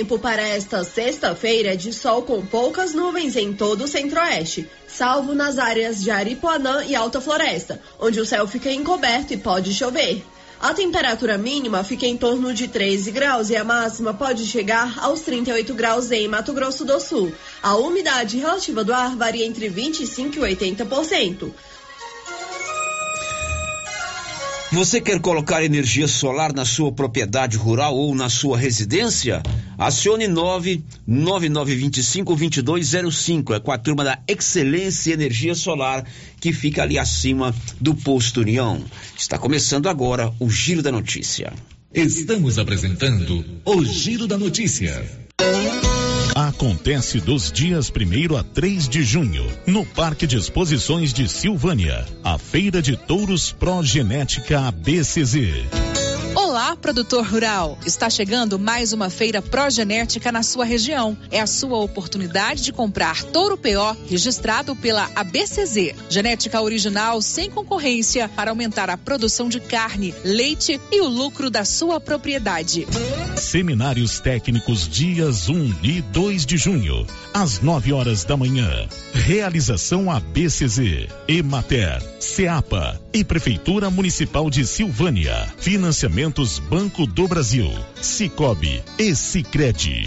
Tempo para esta sexta-feira de sol com poucas nuvens em todo o centro-oeste, salvo nas áreas de Aripuanã e Alta Floresta, onde o céu fica encoberto e pode chover. A temperatura mínima fica em torno de 13 graus e a máxima pode chegar aos 38 graus em Mato Grosso do Sul. A umidade relativa do ar varia entre 25 e 80%. Você quer colocar energia solar na sua propriedade rural ou na sua residência? Acione 99925-2205. É com a turma da Excelência Energia Solar que fica ali acima do posto União. Está começando agora o Giro da Notícia. Estamos apresentando o Giro da Notícia acontece dos dias 1 a 3 de junho, no Parque de Exposições de Silvânia, a Feira de Touros Progenética ABCZ. Olá, produtor rural! Está chegando mais uma feira progenética na sua região. É a sua oportunidade de comprar touro PO registrado pela ABCZ. Genética original sem concorrência para aumentar a produção de carne, leite e o lucro da sua propriedade. Seminários técnicos dias 1 e 2 de junho, às 9 horas da manhã. Realização ABCZ, Emater, CEAPA e Prefeitura Municipal de Silvânia. Financiamento Investimentos Banco do Brasil, Cicobi e Sicredi.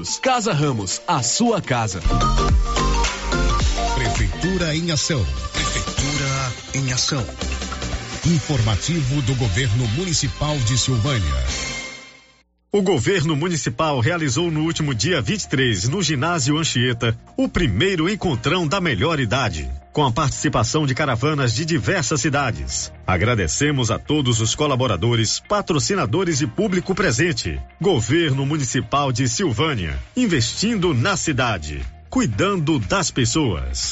Casa Ramos, a sua casa. Prefeitura em ação. Prefeitura em ação. Informativo do Governo Municipal de Silvânia. O governo municipal realizou no último dia 23, no ginásio Anchieta, o primeiro encontrão da melhor idade, com a participação de caravanas de diversas cidades. Agradecemos a todos os colaboradores, patrocinadores e público presente. Governo Municipal de Silvânia, investindo na cidade, cuidando das pessoas.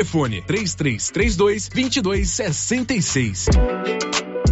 Telefone 3332 2266.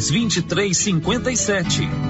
2357.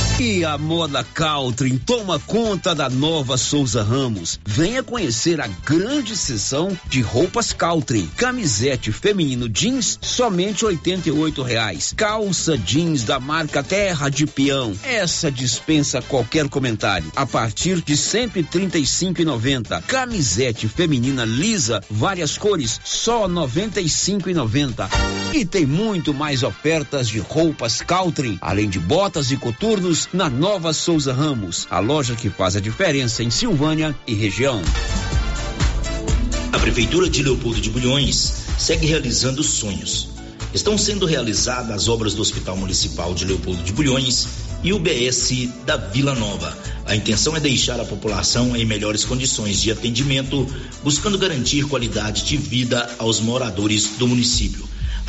E a moda Caltrim toma conta da nova Souza Ramos. Venha conhecer a grande seção de roupas Caltrim. Camisete feminino jeans, somente R$ reais. Calça jeans da marca Terra de Peão. Essa dispensa qualquer comentário. A partir de R$ noventa. Camisete feminina lisa, várias cores, só R$ noventa. E tem muito mais ofertas de roupas Caltrim, além de botas e coturnos na Nova Souza Ramos, a loja que faz a diferença em Silvânia e região. A Prefeitura de Leopoldo de Bulhões segue realizando sonhos. Estão sendo realizadas as obras do Hospital Municipal de Leopoldo de Bulhões e o BS da Vila Nova. A intenção é deixar a população em melhores condições de atendimento, buscando garantir qualidade de vida aos moradores do município.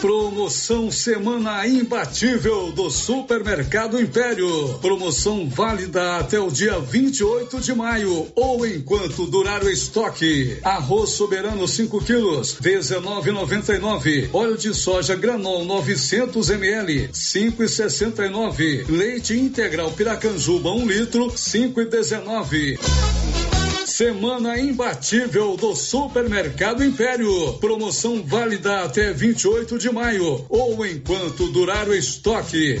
Promoção Semana Imbatível do Supermercado Império. Promoção válida até o dia 28 de maio ou enquanto durar o estoque. Arroz soberano 5 quilos, 19,99. Óleo de soja granol 900 ml, 5,69. Leite integral Piracanjuba 1 um litro, 5,19. Semana imbatível do Supermercado Império. Promoção válida até 28 de maio ou enquanto durar o estoque.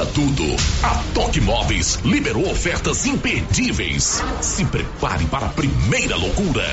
Para tudo, a Toque Móveis liberou ofertas imperdíveis. Se prepare para a primeira loucura.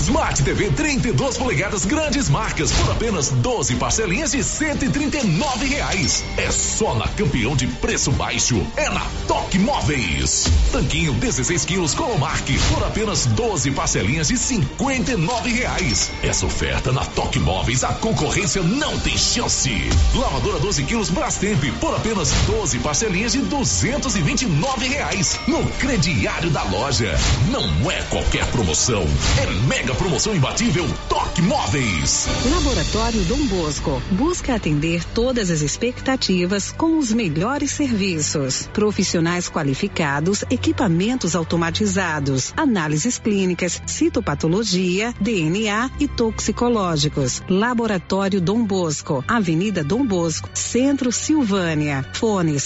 Smart TV 32 polegadas grandes marcas por apenas 12 parcelinhas de 139 reais. É só na campeão de preço baixo. É na Toque Móveis. Tanquinho 16 quilos Colomark por apenas 12 parcelinhas de 59 reais. Essa oferta na Toque Móveis a concorrência não tem chance. Lavadora 12 quilos Brastemp por apenas 12 12 parcelinhas de duzentos e vinte e nove reais no crediário da loja. Não é qualquer promoção, é mega promoção imbatível Toque Móveis. Laboratório Dom Bosco busca atender todas as expectativas com os melhores serviços, profissionais qualificados, equipamentos automatizados, análises clínicas, citopatologia, DNA e toxicológicos. Laboratório Dom Bosco, Avenida Dom Bosco, Centro Silvânia. Fones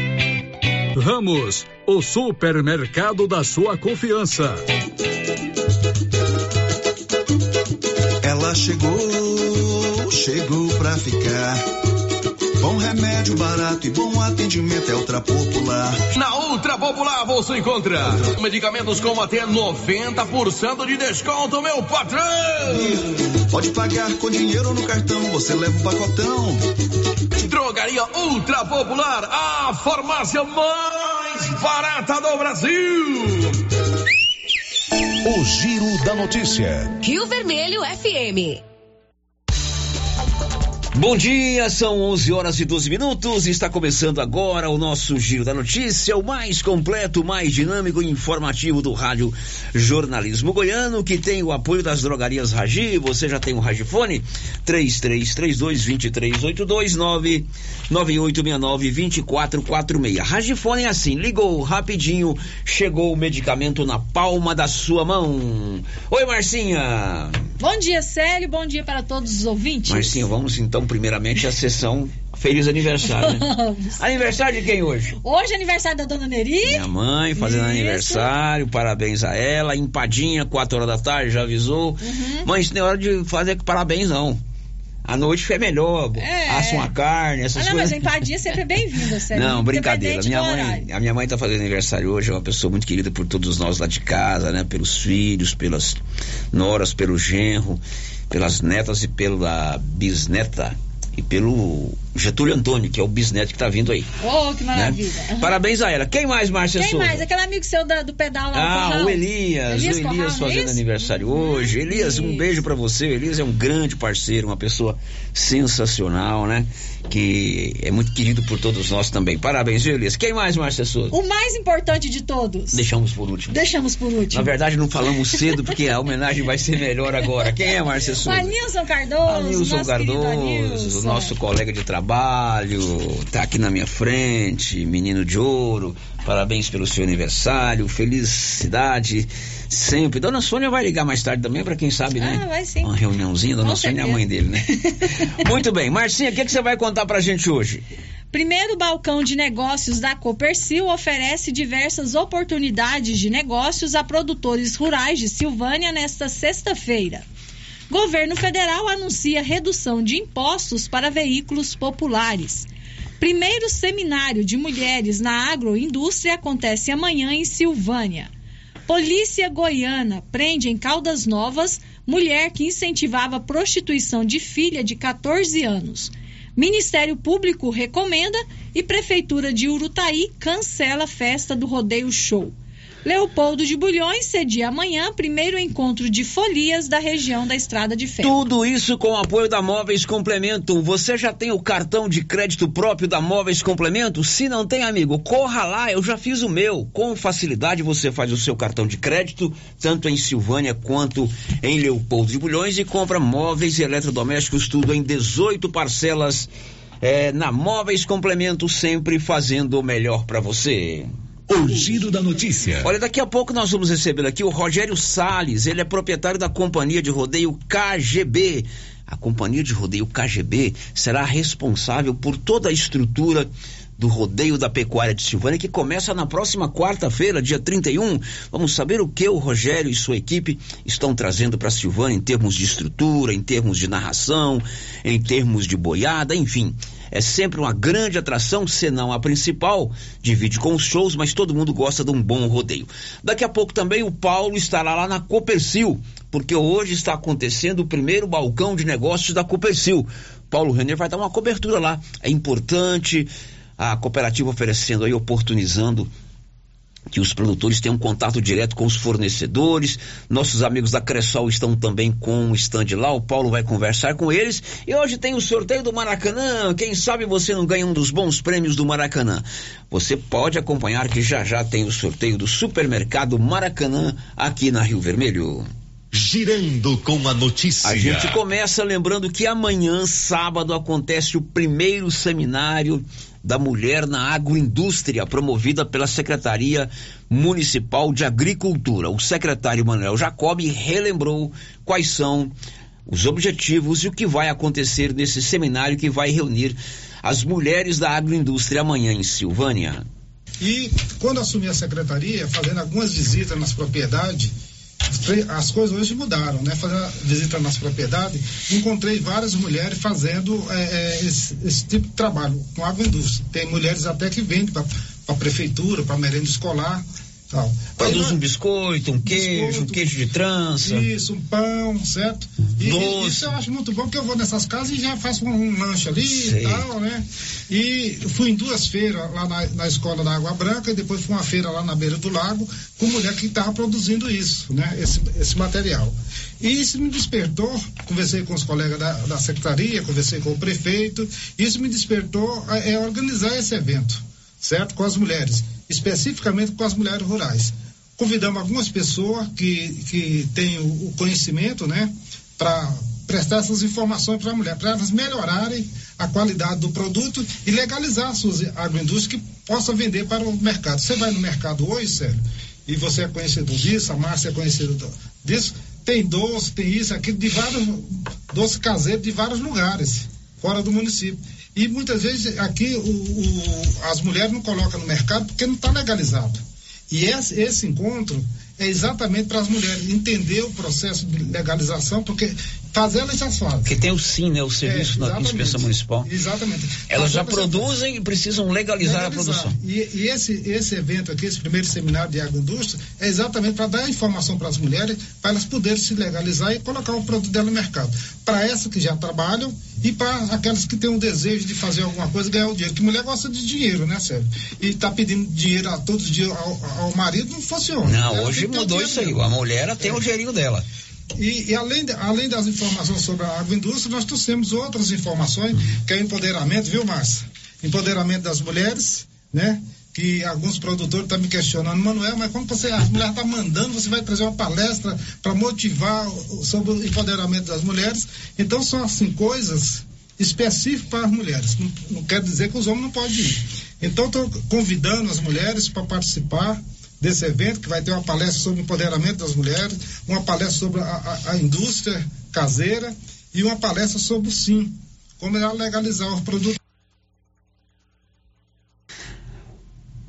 Ramos, o supermercado da sua confiança. Ela chegou, chegou pra ficar. Bom remédio barato e bom atendimento é Ultra Popular. Na Ultra Popular você encontra medicamentos com até 90% de desconto, meu patrão! Pode pagar com dinheiro no cartão, você leva o pacotão. Drogaria Ultra Popular, a farmácia mais barata do Brasil. O Giro da Notícia. Rio Vermelho FM. Bom dia, são 11 horas e 12 minutos. Está começando agora o nosso Giro da Notícia, o mais completo, mais dinâmico e informativo do Rádio Jornalismo Goiano, que tem o apoio das drogarias Ragi. Você já tem o Ragifone? 3332-2382 99869-2446. Ragifone é assim: ligou rapidinho, chegou o medicamento na palma da sua mão. Oi, Marcinha. Bom dia, Célio. Bom dia para todos os ouvintes. Marcinha, vamos então primeiramente a sessão Feliz aniversário, né? aniversário de quem hoje? Hoje é aniversário da dona Neri. Minha mãe fazendo Isso. aniversário, parabéns a ela. Empadinha, 4 horas da tarde, já avisou. Uhum. Mãe, isso não é hora de fazer parabéns, não. A noite foi melhor, é. assa uma carne, essas ah, não, coisas. Mas a empadinha sempre é bem-vinda, sério. Não, brincadeira. Minha mãe, a minha mãe tá fazendo aniversário hoje, é uma pessoa muito querida por todos nós lá de casa, né? Pelos filhos, pelas noras, pelo genro, pelas netas e pela bisneta e pelo Getúlio Antônio, que é o bisneto que está vindo aí. Oh, que maravilha. Né? Parabéns a ela. Quem mais, Márcia Quem mais? Aquele amigo seu da, do pedal lá Ah, o Elias. Elias o Elias Corral, fazendo é aniversário hoje. Elias, um beijo para você. O Elias é um grande parceiro, uma pessoa sensacional, né? Que é muito querido por todos nós também. Parabéns, viu, Elias? Quem mais, Márcia Souza? O mais importante de todos. Deixamos por último. Deixamos por último. Na verdade, não falamos cedo, porque a homenagem vai ser melhor agora. Quem é, Márcia Souza? O Anilson Cardoso. Anilson Cardoso, o nosso colega de trabalho, tá aqui na minha frente, menino de ouro. Parabéns pelo seu aniversário, felicidade sempre. Dona Sônia vai ligar mais tarde também, para quem sabe, né? Ah, vai sim. Uma reuniãozinha, Dona Com Sônia é a mãe dele, né? Muito bem. Marcinha, o que, é que você vai contar pra gente hoje? Primeiro balcão de negócios da Copercil oferece diversas oportunidades de negócios a produtores rurais de Silvânia nesta sexta-feira. Governo federal anuncia redução de impostos para veículos populares. Primeiro seminário de mulheres na agroindústria acontece amanhã em Silvânia. Polícia Goiana prende em Caldas Novas mulher que incentivava a prostituição de filha de 14 anos. Ministério Público recomenda e Prefeitura de Urutaí cancela a festa do Rodeio Show. Leopoldo de Bulhões cedia amanhã primeiro encontro de folias da região da Estrada de Ferro. Tudo isso com o apoio da Móveis Complemento. Você já tem o cartão de crédito próprio da Móveis Complemento? Se não tem, amigo, corra lá, eu já fiz o meu. Com facilidade você faz o seu cartão de crédito, tanto em Silvânia quanto em Leopoldo de Bulhões e compra móveis e eletrodomésticos tudo em 18 parcelas. É, na Móveis Complemento, sempre fazendo o melhor para você. O giro da notícia. Olha, daqui a pouco nós vamos receber aqui o Rogério Sales. Ele é proprietário da companhia de rodeio KGB. A companhia de rodeio KGB será responsável por toda a estrutura do rodeio da pecuária de Silvânia, que começa na próxima quarta-feira, dia 31. Vamos saber o que o Rogério e sua equipe estão trazendo para Silvânia em termos de estrutura, em termos de narração, em termos de boiada, enfim é sempre uma grande atração, se não a principal. Divide com os shows, mas todo mundo gosta de um bom rodeio. Daqui a pouco também o Paulo estará lá na Copercil, porque hoje está acontecendo o primeiro balcão de negócios da Copercil. Paulo Renner vai dar uma cobertura lá. É importante a cooperativa oferecendo aí, oportunizando que os produtores tenham contato direto com os fornecedores. Nossos amigos da Cressol estão também com o stand lá. O Paulo vai conversar com eles. E hoje tem o sorteio do Maracanã. Quem sabe você não ganha um dos bons prêmios do Maracanã. Você pode acompanhar que já já tem o sorteio do supermercado Maracanã aqui na Rio Vermelho. Girando com a notícia. A gente começa lembrando que amanhã, sábado, acontece o primeiro seminário da mulher na agroindústria, promovida pela Secretaria Municipal de Agricultura. O secretário Manuel Jacob relembrou quais são os objetivos e o que vai acontecer nesse seminário que vai reunir as mulheres da agroindústria amanhã em Silvânia. E quando assumi a secretaria, fazendo algumas visitas nas propriedades, as coisas hoje mudaram, né? Fazendo visita nas propriedades, encontrei várias mulheres fazendo é, é, esse, esse, tipo de trabalho com agroindústria. Tem mulheres até que vendem para a prefeitura, para merenda escolar. Tal. Produz Aí, um biscoito, um queijo, biscoito, um queijo de trança. Isso, um pão, certo? E, Doce. Isso eu acho muito bom, porque eu vou nessas casas e já faço um, um lanche ali Sei. e tal, né? E fui em duas feiras lá na, na escola da Água Branca e depois fui uma feira lá na beira do lago com mulher que estava produzindo isso, né? Esse, esse material. E isso me despertou, conversei com os colegas da, da secretaria, conversei com o prefeito, isso me despertou a, é organizar esse evento, certo? Com as mulheres especificamente com as mulheres rurais. Convidamos algumas pessoas que, que têm o, conhecimento, né, para prestar essas informações para a mulher, para elas melhorarem a qualidade do produto e legalizar as suas agroindústrias que possa vender para o mercado. Você vai no mercado hoje, Sérgio, e você é conhecedor disso, a Márcia é conhecedora disso, tem doce, tem isso, aquilo, de vários, doce caseiro de vários lugares, fora do município. E muitas vezes aqui o, o, as mulheres não colocam no mercado porque não está legalizado. E esse, esse encontro é exatamente para as mulheres entender o processo de legalização, porque fazer elas já fazem. Porque tem o SIM, né? O Serviço é, da Inspeção Municipal. Exatamente. Elas já produzem e precisam legalizar, legalizar, a produção. E, e, esse, esse evento aqui, esse primeiro seminário de agroindústria, é exatamente para dar informação para as mulheres, para elas poderem se legalizar e colocar o produto dela no mercado. Para essas que já trabalham e para aquelas que têm um desejo de fazer alguma coisa e ganhar o dinheiro. Que mulher gosta de dinheiro, né, Sérgio? E está pedindo dinheiro a todos os dias ao, ao marido, não funciona. Não, Ela hoje mudou isso aí. A mulher tem é. o dinheirinho dela. E, e, além, de, além das informações sobre a agroindústria, nós trouxemos outras informações, que é empoderamento, viu, Márcia? Empoderamento das mulheres, né? Que alguns produtores estão me questionando, Manuel, mas como você, a mulher está mandando, você vai trazer uma palestra para motivar sobre o empoderamento das mulheres. Então, são assim, coisas específicas para as mulheres. Não, não quer dizer que os homens não podem ir. Então, estou convidando as mulheres para participar desse evento, que vai ter uma palestra sobre empoderamento das mulheres, uma palestra sobre a, a, a indústria caseira e uma palestra sobre o SIM, como é legalizar os produtos.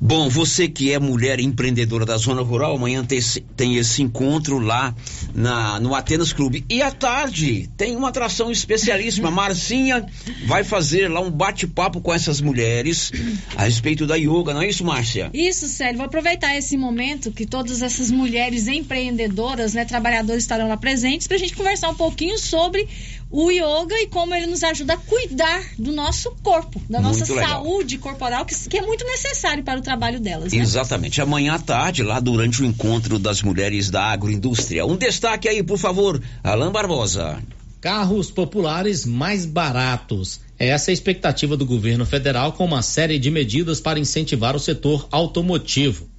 Bom, você que é mulher empreendedora da zona rural, amanhã tem esse, tem esse encontro lá na, no Atenas Clube. E à tarde tem uma atração especialíssima. Marcinha vai fazer lá um bate-papo com essas mulheres a respeito da yoga, não é isso, Márcia? Isso, Célio. Vou aproveitar esse momento que todas essas mulheres empreendedoras, né, trabalhadoras estarão lá presentes para a gente conversar um pouquinho sobre o yoga e como ele nos ajuda a cuidar do nosso corpo, da muito nossa legal. saúde corporal, que, que, é muito necessário para o trabalho delas. Né? Exatamente. Amanhã à tarde, lá durante o encontro das mulheres da agroindústria. Um destaque aí, por favor, Alain Barbosa. Carros populares mais baratos. Essa é a expectativa do governo federal com uma série de medidas para incentivar o setor automotivo.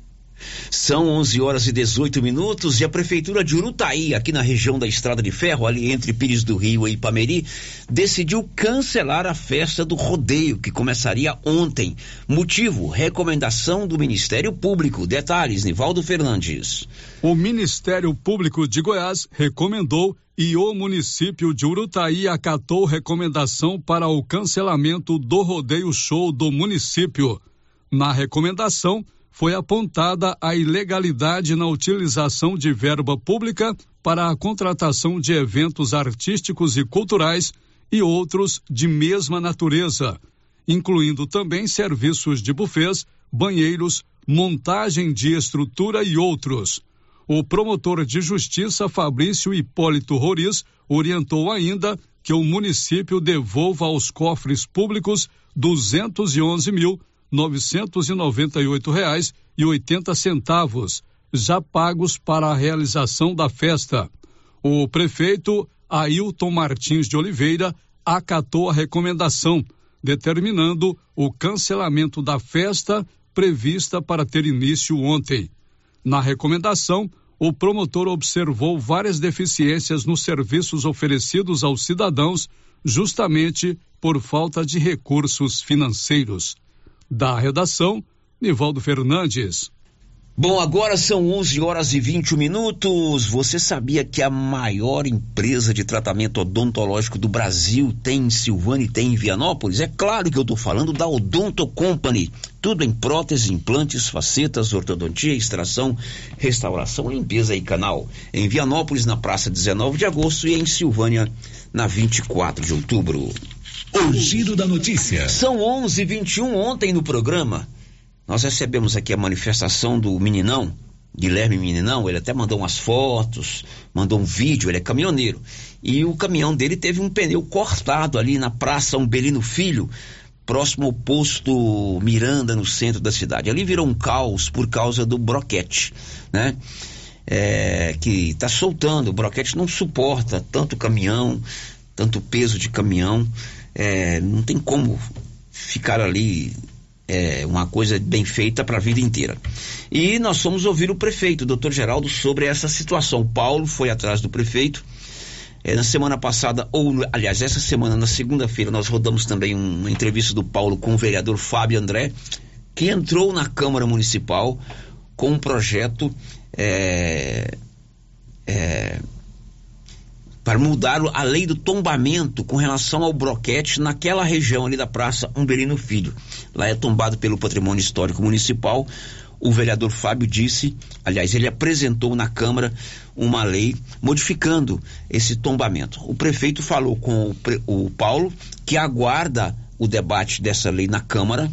São 11 horas e 18 minutos e a Prefeitura de Urutaí, aqui na região da Estrada de Ferro, ali entre Pires do Rio e Ipameri, decidiu cancelar a festa do rodeio, que começaria ontem. Motivo: recomendação do Ministério Público. Detalhes, Nivaldo Fernandes. O Ministério Público de Goiás recomendou e o município de Urutaí acatou recomendação para o cancelamento do rodeio show do município. Na recomendação, foi apontada a ilegalidade na utilização de verba pública para a contratação de eventos artísticos e culturais e outros de mesma natureza, incluindo também serviços de bufês, banheiros, montagem de estrutura e outros. O promotor de justiça Fabrício Hipólito Roriz orientou ainda que o município devolva aos cofres públicos duzentos e onze mil oito reais e oitenta centavos, já pagos para a realização da festa. O prefeito Ailton Martins de Oliveira acatou a recomendação, determinando o cancelamento da festa prevista para ter início ontem. Na recomendação, o promotor observou várias deficiências nos serviços oferecidos aos cidadãos, justamente por falta de recursos financeiros. Da redação, Nivaldo Fernandes. Bom, agora são 11 horas e 21 minutos. Você sabia que a maior empresa de tratamento odontológico do Brasil tem em Silvânia e tem em Vianópolis? É claro que eu estou falando da Odonto Company. Tudo em próteses, implantes, facetas, ortodontia, extração, restauração, limpeza e canal. Em Vianópolis, na praça 19 de agosto e em Silvânia, na 24 de outubro. O giro da notícia. São 11:21 ontem no programa. Nós recebemos aqui a manifestação do meninão, Guilherme Meninão, ele até mandou umas fotos, mandou um vídeo, ele é caminhoneiro. E o caminhão dele teve um pneu cortado ali na Praça Umbelino Filho, próximo ao posto Miranda, no centro da cidade. Ali virou um caos por causa do broquete, né? É, que está soltando, o broquete não suporta tanto caminhão, tanto peso de caminhão, é, não tem como ficar ali é, uma coisa bem feita para a vida inteira. E nós fomos ouvir o prefeito, o doutor Geraldo, sobre essa situação. O Paulo foi atrás do prefeito. É, na semana passada, ou aliás, essa semana, na segunda-feira, nós rodamos também uma entrevista do Paulo com o vereador Fábio André, que entrou na Câmara Municipal com um projeto é, é, para mudar a lei do tombamento com relação ao broquete naquela região ali da Praça Umberino Filho. Lá é tombado pelo Patrimônio Histórico Municipal. O vereador Fábio disse, aliás, ele apresentou na Câmara uma lei modificando esse tombamento. O prefeito falou com o, o Paulo que aguarda o debate dessa lei na Câmara,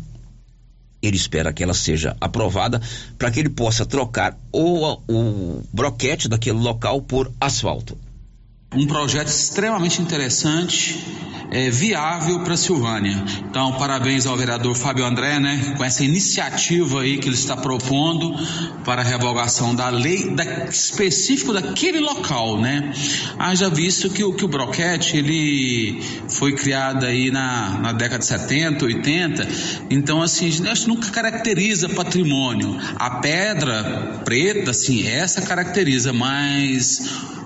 ele espera que ela seja aprovada para que ele possa trocar o broquete daquele local por asfalto um projeto extremamente interessante, é, viável para Silvânia. Então, parabéns ao vereador Fábio André, né, com essa iniciativa aí que ele está propondo para a revogação da lei da, específico daquele local, né. Haja visto que o que o broquete ele foi criado aí na, na década de 70, 80, então assim, isso nunca caracteriza patrimônio. A pedra preta, assim, essa caracteriza, mas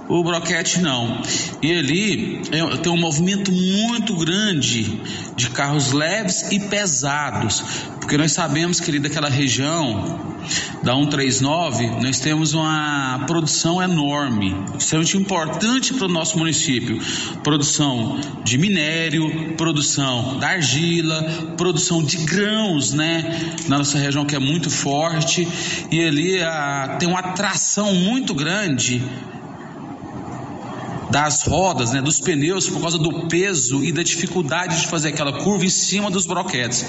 o broquete não. E ali é, tem um movimento muito grande de carros leves e pesados, porque nós sabemos que ali daquela região da 139 nós temos uma produção enorme, extremamente importante para o nosso município. Produção de minério, produção da argila, produção de grãos, né? Na nossa região que é muito forte e ali a, ah, tem uma atração muito grande das rodas, né, dos pneus, por causa do peso e da dificuldade de fazer aquela curva em cima dos broquetes.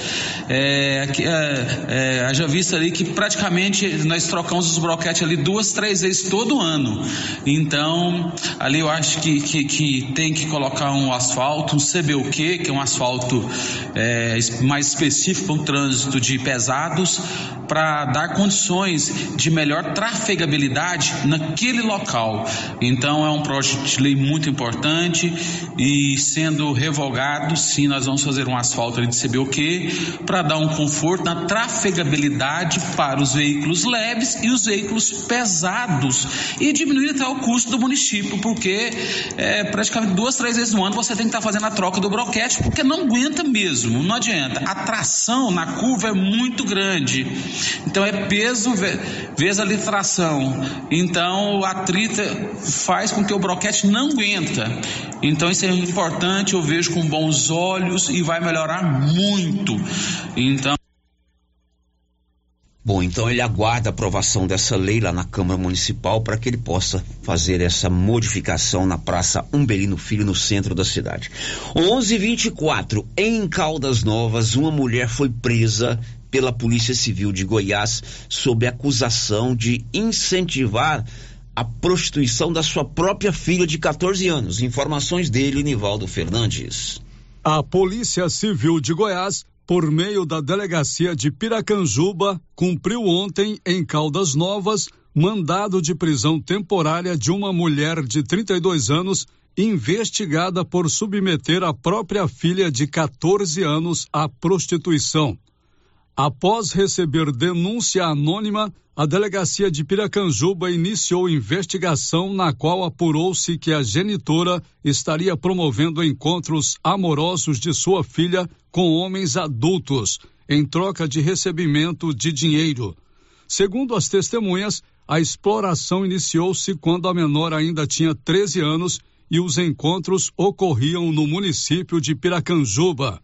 É, é, é, já visto ali que praticamente nós trocamos os broquetes ali duas, três vezes todo ano. Então, ali eu acho que, que, que tem que colocar um asfalto, um CBUQ, que é um asfalto é, mais específico para o trânsito de pesados, para dar condições de melhor trafegabilidade naquele local. Então, é um projeto de lei muito importante e sendo revogado, sim, nós vamos fazer um asfalto ali de CBOQ para dar um conforto na trafegabilidade para os veículos leves e os veículos pesados e diminuir até o custo do município, porque é, praticamente duas, três vezes no ano você tem que estar tá fazendo a troca do broquete, porque não aguenta mesmo, não adianta. A tração na curva é muito grande, então é peso vezes a litração. Então a trita faz com que o broquete não aguenta. Então isso é importante, eu vejo com bons olhos e vai melhorar muito. Então Bom, então ele aguarda a aprovação dessa lei lá na Câmara Municipal para que ele possa fazer essa modificação na Praça Umbelino Filho, no centro da cidade. 11:24 em Caldas Novas, uma mulher foi presa pela Polícia Civil de Goiás sob acusação de incentivar a prostituição da sua própria filha de 14 anos. Informações dele, Nivaldo Fernandes. A Polícia Civil de Goiás, por meio da delegacia de Piracanjuba, cumpriu ontem em Caldas Novas mandado de prisão temporária de uma mulher de 32 anos investigada por submeter a própria filha de 14 anos à prostituição. Após receber denúncia anônima, a delegacia de Piracanjuba iniciou investigação na qual apurou-se que a genitora estaria promovendo encontros amorosos de sua filha com homens adultos, em troca de recebimento de dinheiro. Segundo as testemunhas, a exploração iniciou-se quando a menor ainda tinha 13 anos e os encontros ocorriam no município de Piracanjuba.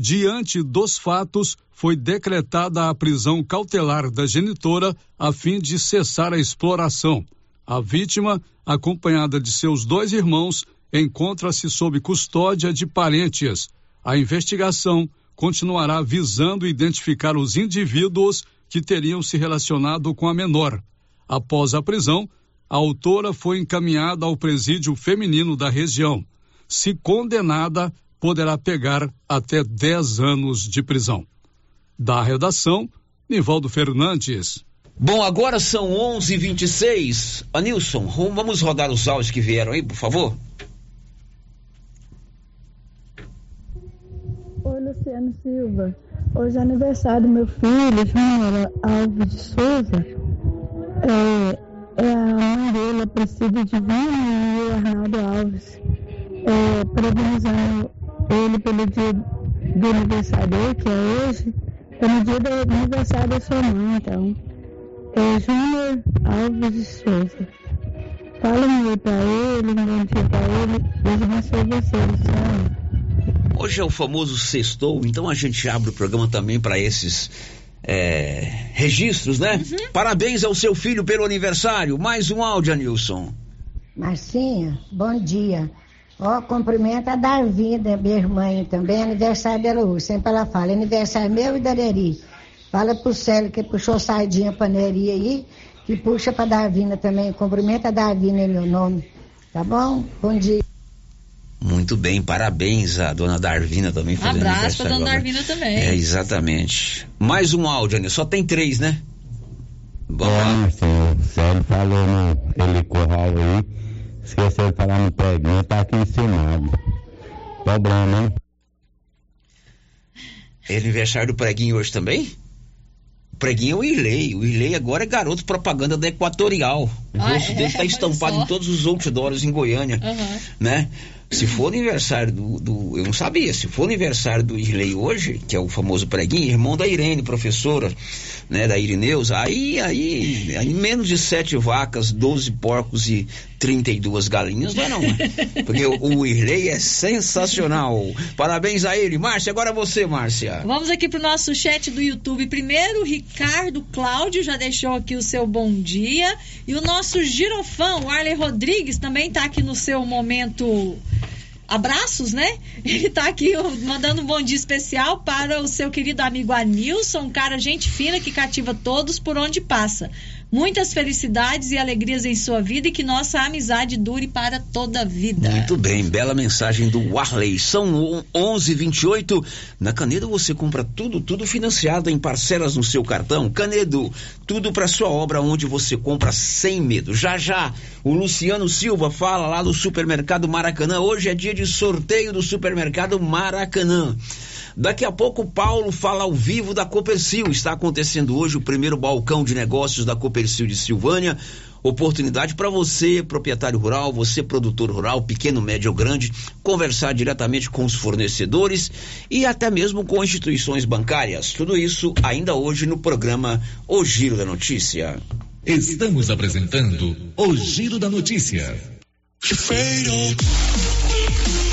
Diante dos fatos, foi decretada a prisão cautelar da genitora a fim de cessar a exploração. A vítima, acompanhada de seus dois irmãos, encontra-se sob custódia de parentes. A investigação continuará visando identificar os indivíduos que teriam se relacionado com a menor. Após a prisão, a autora foi encaminhada ao presídio feminino da região. Se condenada, poderá pegar até 10 anos de prisão. Da redação, Nivaldo Fernandes. Bom, agora são 11:26. Anilson, vamos rodar os áudios que vieram aí, por favor. Oi, Luciano Silva. Hoje é aniversário do meu filho, Júnior Alves de Souza. É, é a mãe dele, a Priscila Divina e o Arnaldo Alves. É, parabenizando ele pelo dia do aniversário dele, que é hoje, no dia do aniversário da sua mãe, então. É Júnior Alves de Souza. Fala um oi pra ele, um bom dia pra ele. Deus abençoe você, Luciano. Hoje é o famoso sextou, então a gente abre o programa também para esses é, registros, né? Uhum. Parabéns ao seu filho pelo aniversário. Mais um áudio, Nilson. Marcinha, bom dia. Ó, cumprimenta a Darvinda, minha irmã também, aniversário dela hoje. Sempre ela fala, aniversário meu e da Neri. Fala pro Célio que puxou sardinha pra Neri aí, que puxa pra Darvina também. Cumprimenta a Darvina em meu nome. Tá bom? Bom dia. Muito bem, parabéns à dona Darvina também fazendo um abraço pra dona Darvina também. É, exatamente. Mais um áudio, né? Só tem três, né? Vamos é, lá. Sim, o Célio falou no ele corral aí, esqueceu de falar no preguinho, tá aqui ensinado. Problema, hein? É aniversário do preguinho hoje também? O preguinho é o Irley. O Irley agora é garoto propaganda da Equatorial. O ah, rosto é? dele tá estampado em todos os outdoors em Goiânia, uhum. né? Se for aniversário do, do, Eu não sabia, se for aniversário do Irley hoje, que é o famoso preguinho, irmão da Irene, professora, né, da Irineus, aí, aí, aí menos de sete vacas, 12 porcos e 32 galinhas, não é não? Porque o, o Irley é sensacional. Parabéns a ele. Márcia, agora você, Márcia. Vamos aqui pro nosso chat do YouTube. Primeiro, Ricardo Cláudio já deixou aqui o seu bom dia. E o nosso girofão, o Arley Rodrigues, também tá aqui no seu momento abraços, né? Ele tá aqui mandando um bom dia especial para o seu querido amigo Anilson, um cara gente fina que cativa todos por onde passa. Muitas felicidades e alegrias em sua vida e que nossa amizade dure para toda a vida. Muito bem, bela mensagem do Warley. São 11:28. Na Canedo você compra tudo, tudo financiado em parcelas no seu cartão. Canedo, tudo para sua obra onde você compra sem medo. Já já, o Luciano Silva fala lá do Supermercado Maracanã. Hoje é dia de sorteio do Supermercado Maracanã. Daqui a pouco o Paulo fala ao vivo da Copercil. Está acontecendo hoje o primeiro balcão de negócios da Copercil de Silvânia. Oportunidade para você, proprietário rural, você, produtor rural, pequeno, médio ou grande, conversar diretamente com os fornecedores e até mesmo com instituições bancárias. Tudo isso ainda hoje no programa O Giro da Notícia. Estamos apresentando O Giro da Notícia.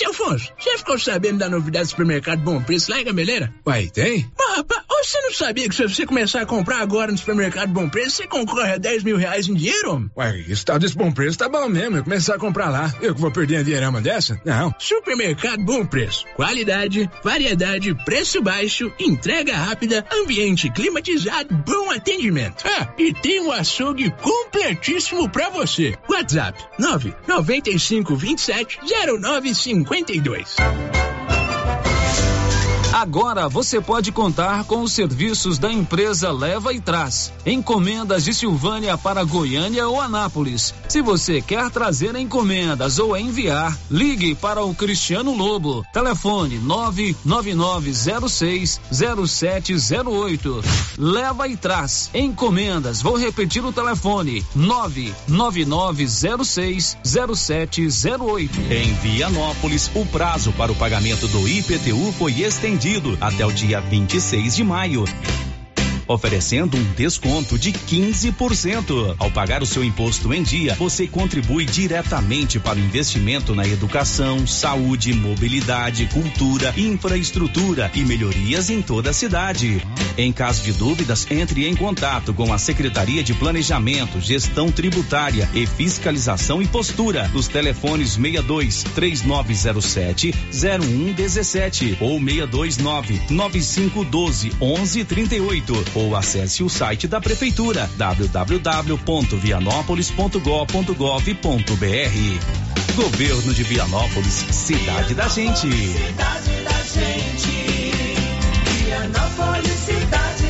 Seu Afonso, você ficou sabendo da novidade do supermercado Bom Preço lá em Gameleira? Uai, tem? Mas, rapaz, você não sabia que se você começar a comprar agora no supermercado Bom Preço, você concorre a 10 mil reais em dinheiro? Uai, esse tal desse Bom Preço tá bom mesmo, eu começar a comprar lá. Eu que vou perder a dinheirama dessa? Não. Supermercado Bom Preço. Qualidade, variedade, preço baixo, entrega rápida, ambiente climatizado, bom atendimento. Ah, e tem um açougue completíssimo pra você. WhatsApp 995 27 0952. Agora você pode contar com os serviços da empresa Leva e Traz. Encomendas de Silvânia para Goiânia ou Anápolis. Se você quer trazer encomendas ou enviar, ligue para o Cristiano Lobo. Telefone 99906 0708. Leva e Traz. Encomendas. Vou repetir o telefone: 99906 0708. Em Vianópolis, o prazo para o pagamento do IPTU foi estendido até o dia 26 de maio oferecendo um desconto de 15%. Ao pagar o seu imposto em dia, você contribui diretamente para o investimento na educação, saúde, mobilidade, cultura, infraestrutura e melhorias em toda a cidade. Em caso de dúvidas, entre em contato com a Secretaria de Planejamento, Gestão Tributária e Fiscalização e Postura nos telefones 62 3907 0117 ou 629 9512 1138 ou acesse o site da prefeitura www.vianópolis.gov.br. Governo de Vianópolis, cidade da gente. Cidade da gente. Vianópolis, cidade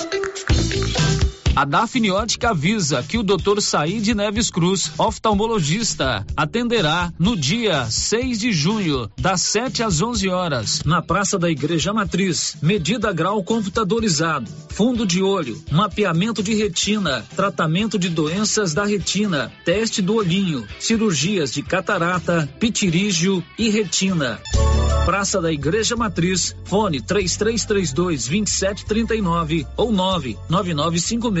A Dafniótica avisa que o Dr. Said Neves Cruz, oftalmologista, atenderá no dia 6 de junho, das 7 às 11 horas, na Praça da Igreja Matriz. Medida grau computadorizado, fundo de olho, mapeamento de retina, tratamento de doenças da retina, teste do olhinho, cirurgias de catarata, pitirígio e retina. Praça da Igreja Matriz, fone 3332 2739 ou 99956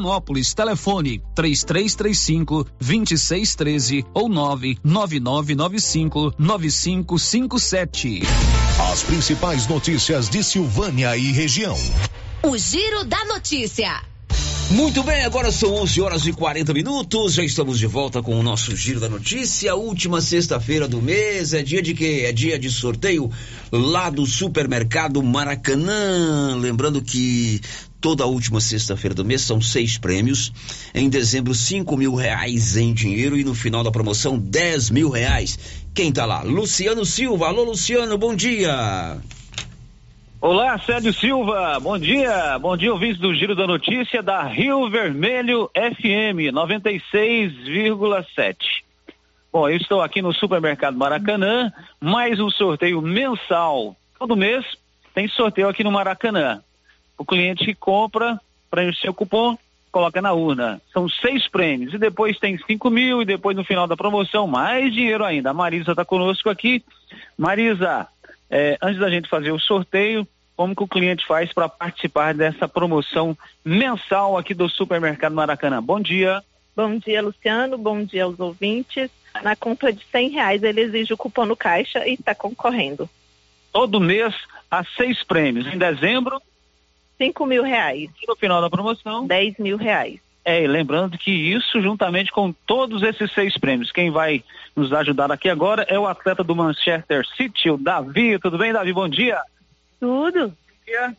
Vianópolis. Telefone 3335 2613 ou 99995 9557. As principais notícias de Silvânia e região. O Giro da Notícia. Muito bem, agora são 11 horas e 40 minutos. Já estamos de volta com o nosso Giro da Notícia. Última sexta-feira do mês. É dia de quê? É dia de sorteio lá do supermercado Maracanã. Lembrando que toda última sexta-feira do mês são seis prêmios. Em dezembro, cinco mil reais em dinheiro e no final da promoção, dez mil reais. Quem tá lá? Luciano Silva. Alô, Luciano, bom dia. Olá, Sérgio Silva, bom dia. Bom dia, ouvintes do Giro da Notícia da Rio Vermelho FM 96,7. Bom, eu estou aqui no Supermercado Maracanã, mais um sorteio mensal. Todo mês tem sorteio aqui no Maracanã. O cliente compra, preenche seu cupom, coloca na urna. São seis prêmios. E depois tem cinco mil, e depois no final da promoção, mais dinheiro ainda. A Marisa está conosco aqui. Marisa, é, antes da gente fazer o sorteio, como que o cliente faz para participar dessa promoção mensal aqui do Supermercado Maracanã? Bom dia. Bom dia, Luciano. Bom dia aos ouvintes. Na compra de cem reais, ele exige o cupom no caixa e está concorrendo. Todo mês há seis prêmios. Em dezembro, Cinco mil reais. E no final da promoção? Dez mil reais. É, e lembrando que isso juntamente com todos esses seis prêmios. Quem vai nos ajudar aqui agora é o atleta do Manchester City, o Davi. Tudo bem, Davi? Bom dia. Tudo.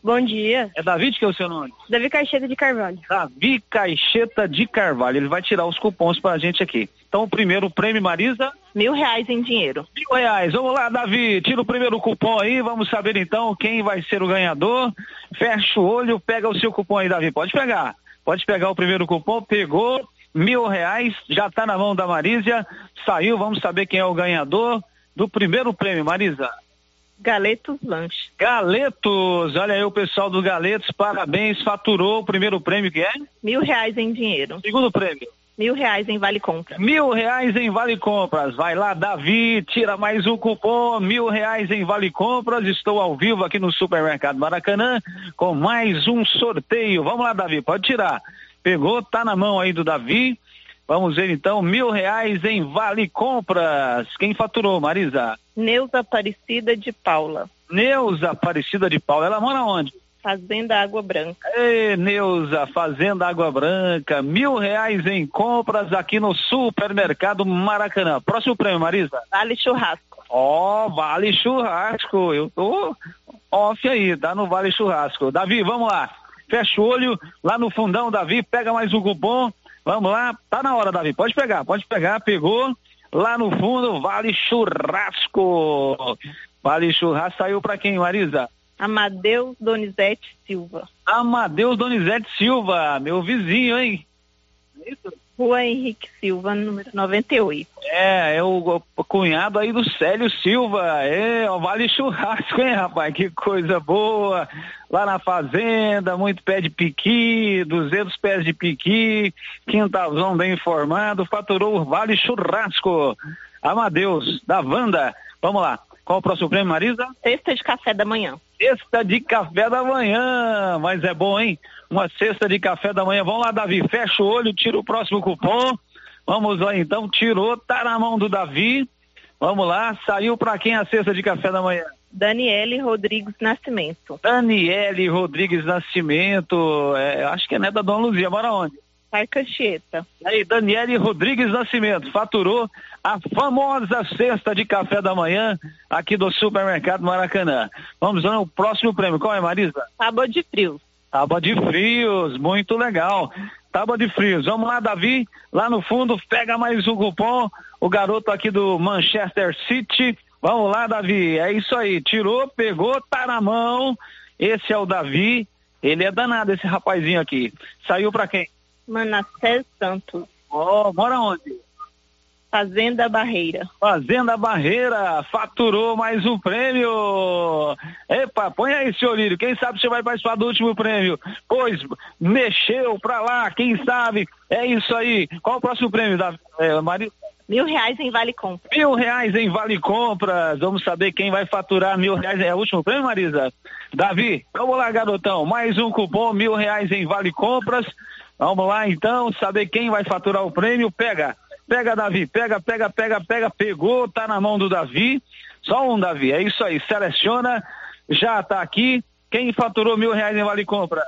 Bom dia. É David que é o seu nome? Davi Caixeta de Carvalho. Davi Caixeta de Carvalho. Ele vai tirar os cupons pra gente aqui. Então, o primeiro prêmio, Marisa? Mil reais em dinheiro. Mil reais. Vamos lá, Davi. Tira o primeiro cupom aí. Vamos saber então quem vai ser o ganhador. Fecha o olho, pega o seu cupom aí, Davi. Pode pegar. Pode pegar o primeiro cupom. Pegou. Mil reais. Já tá na mão da Marisa. Saiu. Vamos saber quem é o ganhador do primeiro prêmio, Marisa. Galetos Lanche. Galetos, olha aí o pessoal do Galetos, parabéns, faturou o primeiro prêmio que é? Mil reais em dinheiro. Segundo prêmio? Mil reais em vale compra. Mil reais em vale compras. Vai lá, Davi, tira mais um cupom, mil reais em vale compras. Estou ao vivo aqui no Supermercado Maracanã com mais um sorteio. Vamos lá, Davi, pode tirar. Pegou, tá na mão aí do Davi. Vamos ver então, mil reais em vale compras. Quem faturou, Marisa? Neuza Aparecida de Paula. Neuza Aparecida de Paula. Ela mora onde? Fazenda Água Branca. Ei, Neuza, Fazenda Água Branca, mil reais em compras aqui no Supermercado Maracanã. Próximo prêmio, Marisa? Vale Churrasco. Ó, oh, Vale Churrasco. Eu tô off aí, tá no Vale Churrasco. Davi, vamos lá. Fecha o olho lá no fundão, Davi, pega mais um cupom. Vamos lá, tá na hora, Davi. Pode pegar, pode pegar, pegou. Lá no fundo, Vale Churrasco. Vale Churrasco saiu pra quem, Marisa? Amadeus Donizete Silva. Amadeus Donizete Silva, meu vizinho, hein? Rua Henrique Silva, número 98. É, é o, o cunhado aí do Célio Silva. É, o Vale Churrasco, hein, rapaz? Que coisa boa. Lá na fazenda, muito pé de piqui, 200 pés de piqui, quintalzão bem informado, faturou o Vale Churrasco. Amadeus, da Wanda. Vamos lá. Qual o próximo prêmio, Marisa? Cesta de café da manhã. Cesta de café da manhã. Mas é bom, hein? Uma cesta de café da manhã. Vamos lá, Davi. Fecha o olho, tira o próximo cupom. Vamos lá, então. Tirou, tá na mão do Davi. Vamos lá. Saiu para quem a cesta de café da manhã? Daniele Rodrigues Nascimento. Daniele Rodrigues Nascimento. É, acho que é né da Dona Luzia. Mora onde? Arcanchieta. Aí, Daniele Rodrigues Nascimento faturou a famosa cesta de café da manhã aqui do Supermercado Maracanã. Vamos ao próximo prêmio. Qual é, Marisa? Tábua de frios. Tábua de frios, muito legal. Tábua de frios. Vamos lá, Davi, lá no fundo, pega mais um cupom. O garoto aqui do Manchester City. Vamos lá, Davi. É isso aí. Tirou, pegou, tá na mão. Esse é o Davi. Ele é danado, esse rapazinho aqui. Saiu para quem? Manassés Santos. Ó, mora onde? Fazenda Barreira. Fazenda Barreira faturou mais um prêmio. Epa, põe aí, senhor Lírio. Quem sabe você vai participar do último prêmio? Pois, mexeu pra lá, quem sabe? É isso aí. Qual o próximo prêmio, da, é, Maria? Mil reais em Vale Compra. Mil reais em Vale Compras. Vamos saber quem vai faturar mil reais. É o último prêmio, Marisa? Davi, vamos lá, garotão. Mais um cupom, mil reais em Vale Compras. Vamos lá, então, saber quem vai faturar o prêmio. Pega, pega, Davi. Pega, pega, pega, pega. Pegou, tá na mão do Davi. Só um, Davi. É isso aí. Seleciona. Já tá aqui. Quem faturou mil reais em Vale Compra?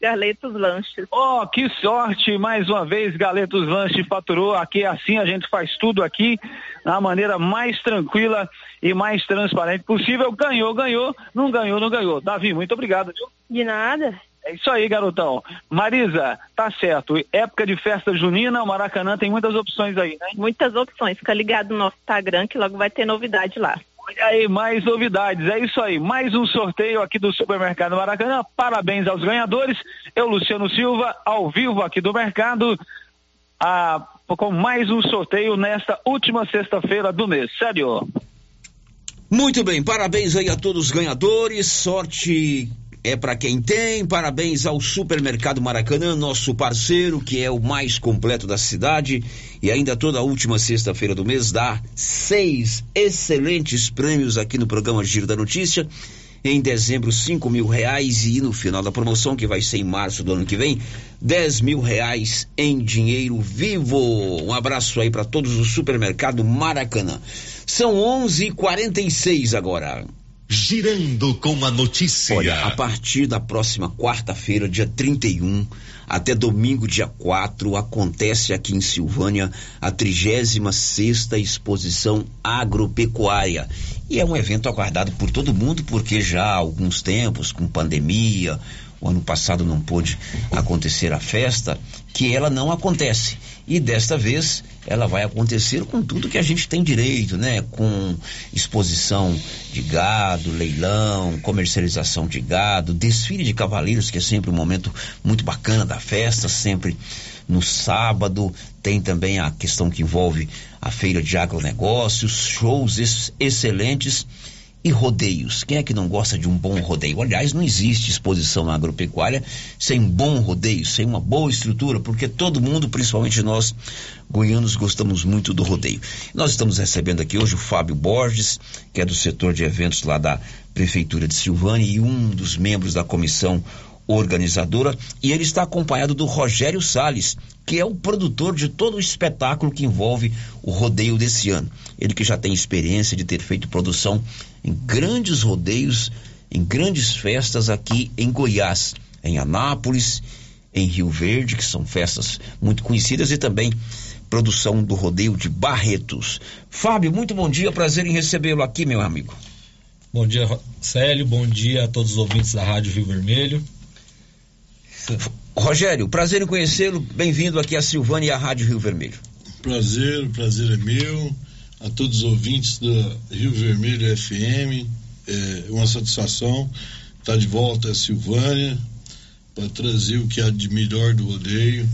Galetos Lanches. Oh, que sorte! Mais uma vez, Galetos Lanches faturou. Aqui assim a gente faz tudo aqui da maneira mais tranquila e mais transparente possível. Ganhou, ganhou. Não ganhou, não ganhou. Davi, muito obrigado. Viu? De nada. É isso aí, garotão. Marisa, tá certo. Época de festa junina, o Maracanã tem muitas opções aí, né? Muitas opções. Fica ligado no nosso Instagram que logo vai ter novidade lá. Olha aí, mais novidades. É isso aí. Mais um sorteio aqui do Supermercado Maracanã. Parabéns aos ganhadores. Eu, Luciano Silva, ao vivo aqui do mercado, a, com mais um sorteio nesta última sexta-feira do mês. Sério. Muito bem, parabéns aí a todos os ganhadores. Sorte é para quem tem. Parabéns ao Supermercado Maracanã, nosso parceiro, que é o mais completo da cidade. E ainda toda última sexta-feira do mês dá seis excelentes prêmios aqui no programa Giro da Notícia. Em dezembro, cinco mil reais e no final da promoção, que vai ser em março do ano que vem, dez mil reais em dinheiro vivo. Um abraço aí para todos do supermercado Maracanã. São onze e quarenta agora. Girando com a notícia. Olha, a partir da próxima quarta-feira, dia 31, até domingo, dia 4, acontece aqui em Silvânia a 36 Exposição Agropecuária. E é um evento aguardado por todo mundo, porque já há alguns tempos, com pandemia, o ano passado não pôde acontecer a festa, que ela não acontece. E desta vez ela vai acontecer com tudo que a gente tem direito, né? Com exposição de gado, leilão, comercialização de gado, desfile de cavaleiros, que é sempre um momento muito bacana da festa, sempre no sábado. Tem também a questão que envolve a feira de agronegócios, shows ex excelentes e rodeios. Quem é que não gosta de um bom rodeio? Aliás, não existe exposição agropecuária sem bom rodeio, sem uma boa estrutura, porque todo mundo, principalmente nós, goianos, gostamos muito do rodeio. Nós estamos recebendo aqui hoje o Fábio Borges, que é do setor de eventos lá da Prefeitura de Silvânia e um dos membros da comissão organizadora, e ele está acompanhado do Rogério Sales, que é o produtor de todo o espetáculo que envolve o rodeio desse ano. Ele que já tem experiência de ter feito produção em grandes rodeios, em grandes festas aqui em Goiás, em Anápolis, em Rio Verde, que são festas muito conhecidas, e também produção do rodeio de Barretos. Fábio, muito bom dia, prazer em recebê-lo aqui, meu amigo. Bom dia, Célio, bom dia a todos os ouvintes da Rádio Rio Vermelho. Rogério, prazer em conhecê-lo. Bem-vindo aqui a Silvânia e à Rádio Rio Vermelho. Prazer, prazer é meu. A todos os ouvintes da Rio Vermelho FM, é uma satisfação estar de volta a Silvânia para trazer o que há de melhor do rodeio.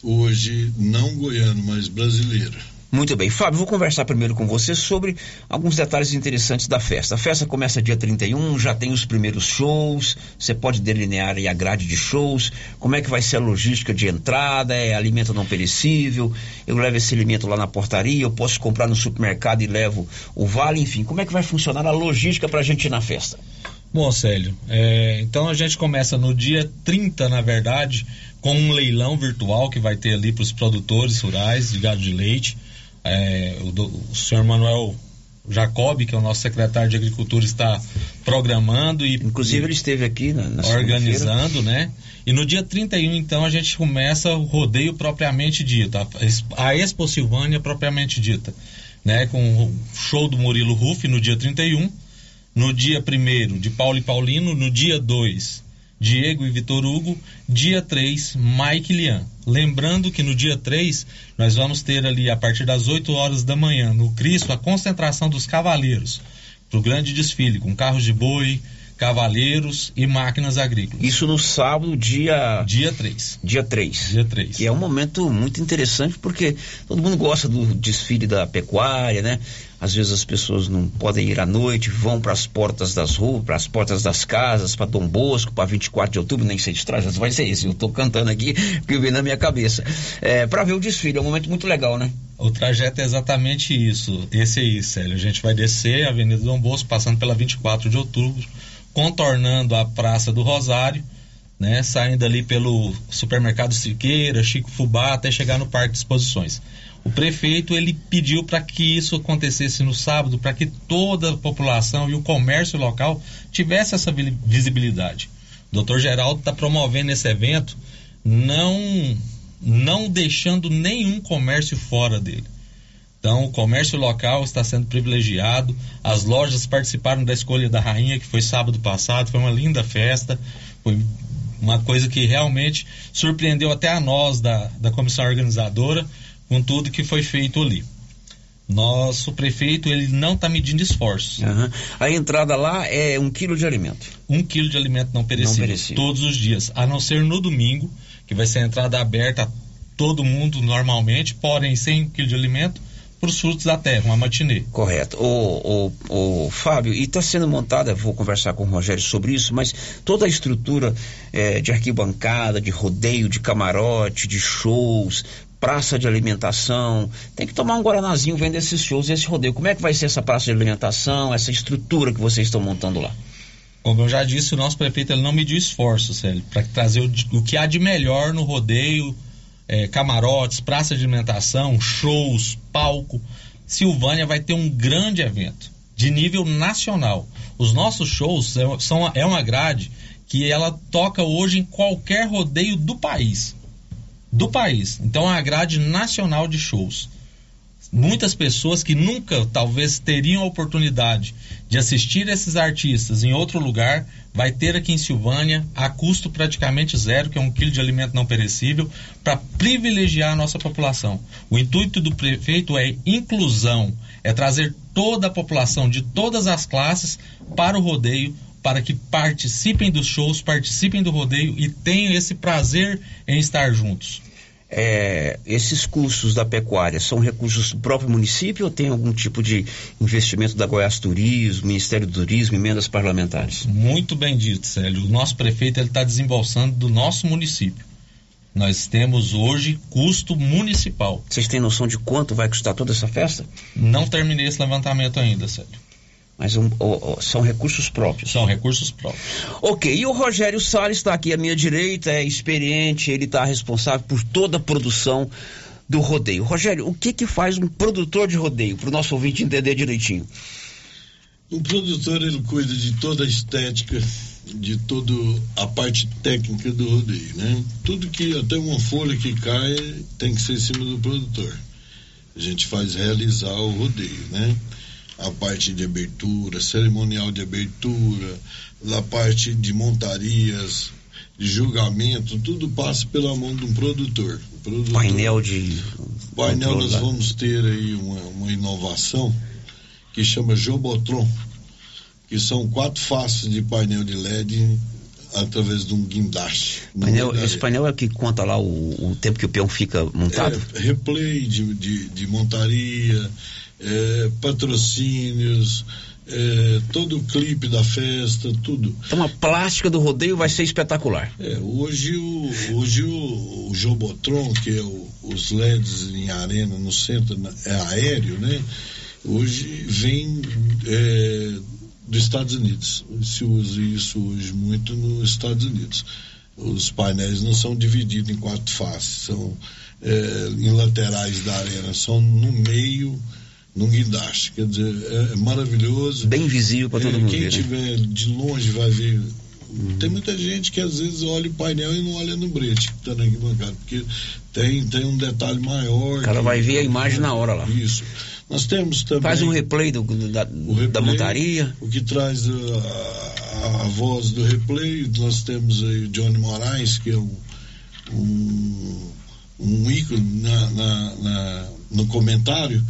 Hoje, não goiano, mas brasileiro. Muito bem. Fábio, vou conversar primeiro com você sobre alguns detalhes interessantes da festa. A festa começa dia 31, já tem os primeiros shows, você pode delinear a grade de shows, como é que vai ser a logística de entrada, é alimento não perecível, eu levo esse alimento lá na portaria, eu posso comprar no supermercado e levo o vale, enfim, como é que vai funcionar a logística para a gente ir na festa? Bom, Célio, é, então a gente começa no dia 30, na verdade, com um leilão virtual que vai ter ali para os produtores rurais de gado de leite. É, o, do, o senhor Manuel Jacob, que é o nosso secretário de Agricultura, está programando e. Inclusive, ele esteve aqui na, na Organizando, né? E no dia 31, então, a gente começa o rodeio propriamente dito, a, a Expo Silvânia propriamente dita, né? Com o show do Murilo Ruff no dia 31, no dia 1 de Paulo e Paulino, no dia 2 Diego e Vitor Hugo, dia 3, Mike Lian. Lembrando que no dia 3 nós vamos ter ali a partir das 8 horas da manhã no Cristo a concentração dos cavaleiros para o grande desfile com carros de boi, cavaleiros e máquinas agrícolas. Isso no sábado, dia. Dia 3. Dia 3. Dia 3. Que é um momento muito interessante porque todo mundo gosta do desfile da pecuária, né? Às vezes as pessoas não podem ir à noite, vão para as portas das ruas, para as portas das casas, para Dom Bosco, para 24 de outubro, nem sei de trás, vai ser isso. Eu estou cantando aqui porque vem na minha cabeça. É, para ver o desfile, é um momento muito legal, né? O trajeto é exatamente isso. Esse aí, Célio. A gente vai descer a Avenida Dom Bosco, passando pela 24 de outubro, contornando a Praça do Rosário, né? Saindo ali pelo supermercado Siqueira, Chico Fubá, até chegar no Parque de Exposições. O prefeito ele pediu para que isso acontecesse no sábado, para que toda a população e o comércio local tivesse essa vi- visibilidade. O Dr. Geraldo está promovendo esse evento, não não deixando nenhum comércio fora dele. Então, o comércio local está sendo privilegiado. As lojas participaram da escolha da rainha, que foi sábado passado. Foi uma linda festa. Foi uma coisa que realmente surpreendeu até a nós da, da comissão organizadora com tudo que foi feito ali. Nosso prefeito ele não está medindo esforços. Aham. A entrada lá é um quilo de alimento. Um quilo de alimento não perecível, Não perecível. todos os dias, a não ser no domingo, que vai ser a entrada aberta a todo mundo normalmente, porém sem quilo de alimento para os frutos da terra, uma matinê. Correto. O, o, o Fábio, e está sendo montada, vou conversar com o Rogério sobre isso, mas toda a estrutura eh, de arquibancada, de rodeio, de camarote, de shows, praça de alimentação, tem que tomar um guaranazinho vendo esses shows e esse rodeio. Como é que vai ser essa praça de alimentação, essa estrutura que vocês estão montando lá? Como eu já disse, o nosso prefeito ele não mediu esforços, para trazer o, o que há de melhor no rodeio, eh, camarotes, praça de alimentação, shows, palco. Silvânia vai ter um grande evento de nível nacional. Os nossos shows é, são, é uma grade que ela toca hoje em qualquer rodeio do país. Do país. Então é uma grade nacional de shows muitas pessoas que nunca talvez teriam a oportunidade de assistir esses artistas em outro lugar, vai ter aqui em Silvânia a custo praticamente zero, que é um quilo de alimento não perecível, para privilegiar a nossa população. O intuito do prefeito é inclusão, é trazer toda a população de todas as classes para o rodeio, para que participem dos shows, participem do rodeio e tenham esse prazer em estar juntos. É, esses custos da pecuária são recursos do próprio município ou tem algum tipo de investimento da Goiás Turismo, Ministério do Turismo, emendas parlamentares? Muito bem dito, Célio. O nosso prefeito está desembolsando do nosso município. Nós temos hoje custo municipal. Vocês têm noção de quanto vai custar toda essa festa? Não terminei esse levantamento ainda, Célio. Mas um, são recursos próprios. São recursos próprios. Ok, e o Rogério Salles está aqui à minha direita, é experiente, ele está responsável por toda a produção do rodeio. Rogério, o que que faz um produtor de rodeio, para o nosso ouvinte entender direitinho? O produtor ele cuida de toda a estética, de toda a parte técnica do rodeio, né? Tudo que até uma folha que cai tem que ser em cima do produtor. A gente faz realizar o rodeio, né? A parte de abertura, cerimonial de abertura, a parte de montarias, de julgamento, tudo passa pela mão de um produtor. O produtor Painel de. painel nós vamos ter aí uma, uma inovação que chama Jobotron, que são quatro faces de painel de LED através de um guindaste. Painel- da esse painel é o que conta lá o, o tempo que o peão fica montado? é, replay de, de, de montaria, é, patrocínios, é, todo o clipe da festa, tudo. Então a plástica do rodeio vai ser espetacular. É, hoje o, hoje o, o Jobotron, que é o- os LEDs em arena no centro, é aéreo, né? Hoje vem é, dos Estados Unidos. Se usa isso hoje muito nos Estados Unidos. Os painéis não são divididos em quatro faces, são é, em laterais da arena, são no meio, num guindaste. Quer dizer, é, é maravilhoso. Bem visível para todo É, mundo Quem ver. né? tiver de longe vai ver. Tem muita gente que às vezes olha o painel e não olha no brete que está na arquibancada, porque tem, tem um detalhe maior. O cara que- vai ver a imagem na hora lá. Isso. Nós temos também. Faz um replay do- da, da montaria. O que traz uh, a, a voz do replay, nós temos aí o Johnny Moraes, que é um, um, um ícone na, na- na- no comentário,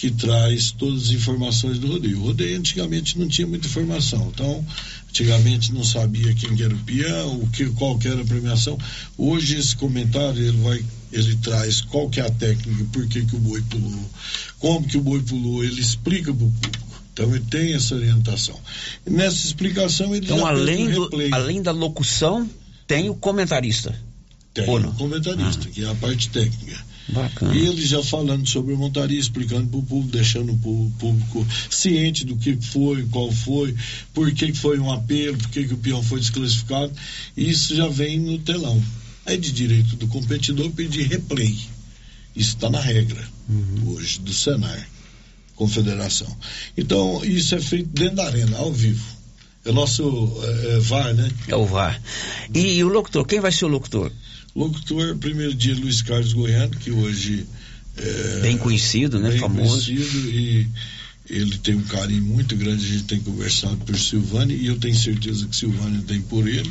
que traz todas as informações do rodeio. O rodeio antigamente não tinha muita informação, então antigamente não sabia quem que era o peão, o que, qual que era a premiação. Hoje esse comentário ele vai, ele traz qual que é a técnica, por que, que o boi pulou, como que o boi pulou, ele explica para o público. Então ele tem essa orientação. E nessa explicação ele Então, além, um do, além da locução, tem o comentarista. Tem o comentarista, que é a parte técnica. Bacana. E ele já falando sobre a montaria, explicando para o público, deixando o público ciente do que foi, qual foi, por que foi um apelo, por que, que o peão foi desclassificado. E isso já vem no telão. É de direito do competidor pedir replay. Isso está na regra hoje do Senar, Confederação. Então, isso é feito dentro da arena, ao vivo. É o nosso é, é, VAR, né? É o VAR. E, e o locutor, quem vai ser o locutor? Locutor, primeiro dia, Luiz Carlos Goiano, que hoje é Bem conhecido, né? bem Famoso. conhecido e ele tem um carinho muito grande, a gente tem conversado por Silvânia e eu tenho certeza que Silvânia tem por ele,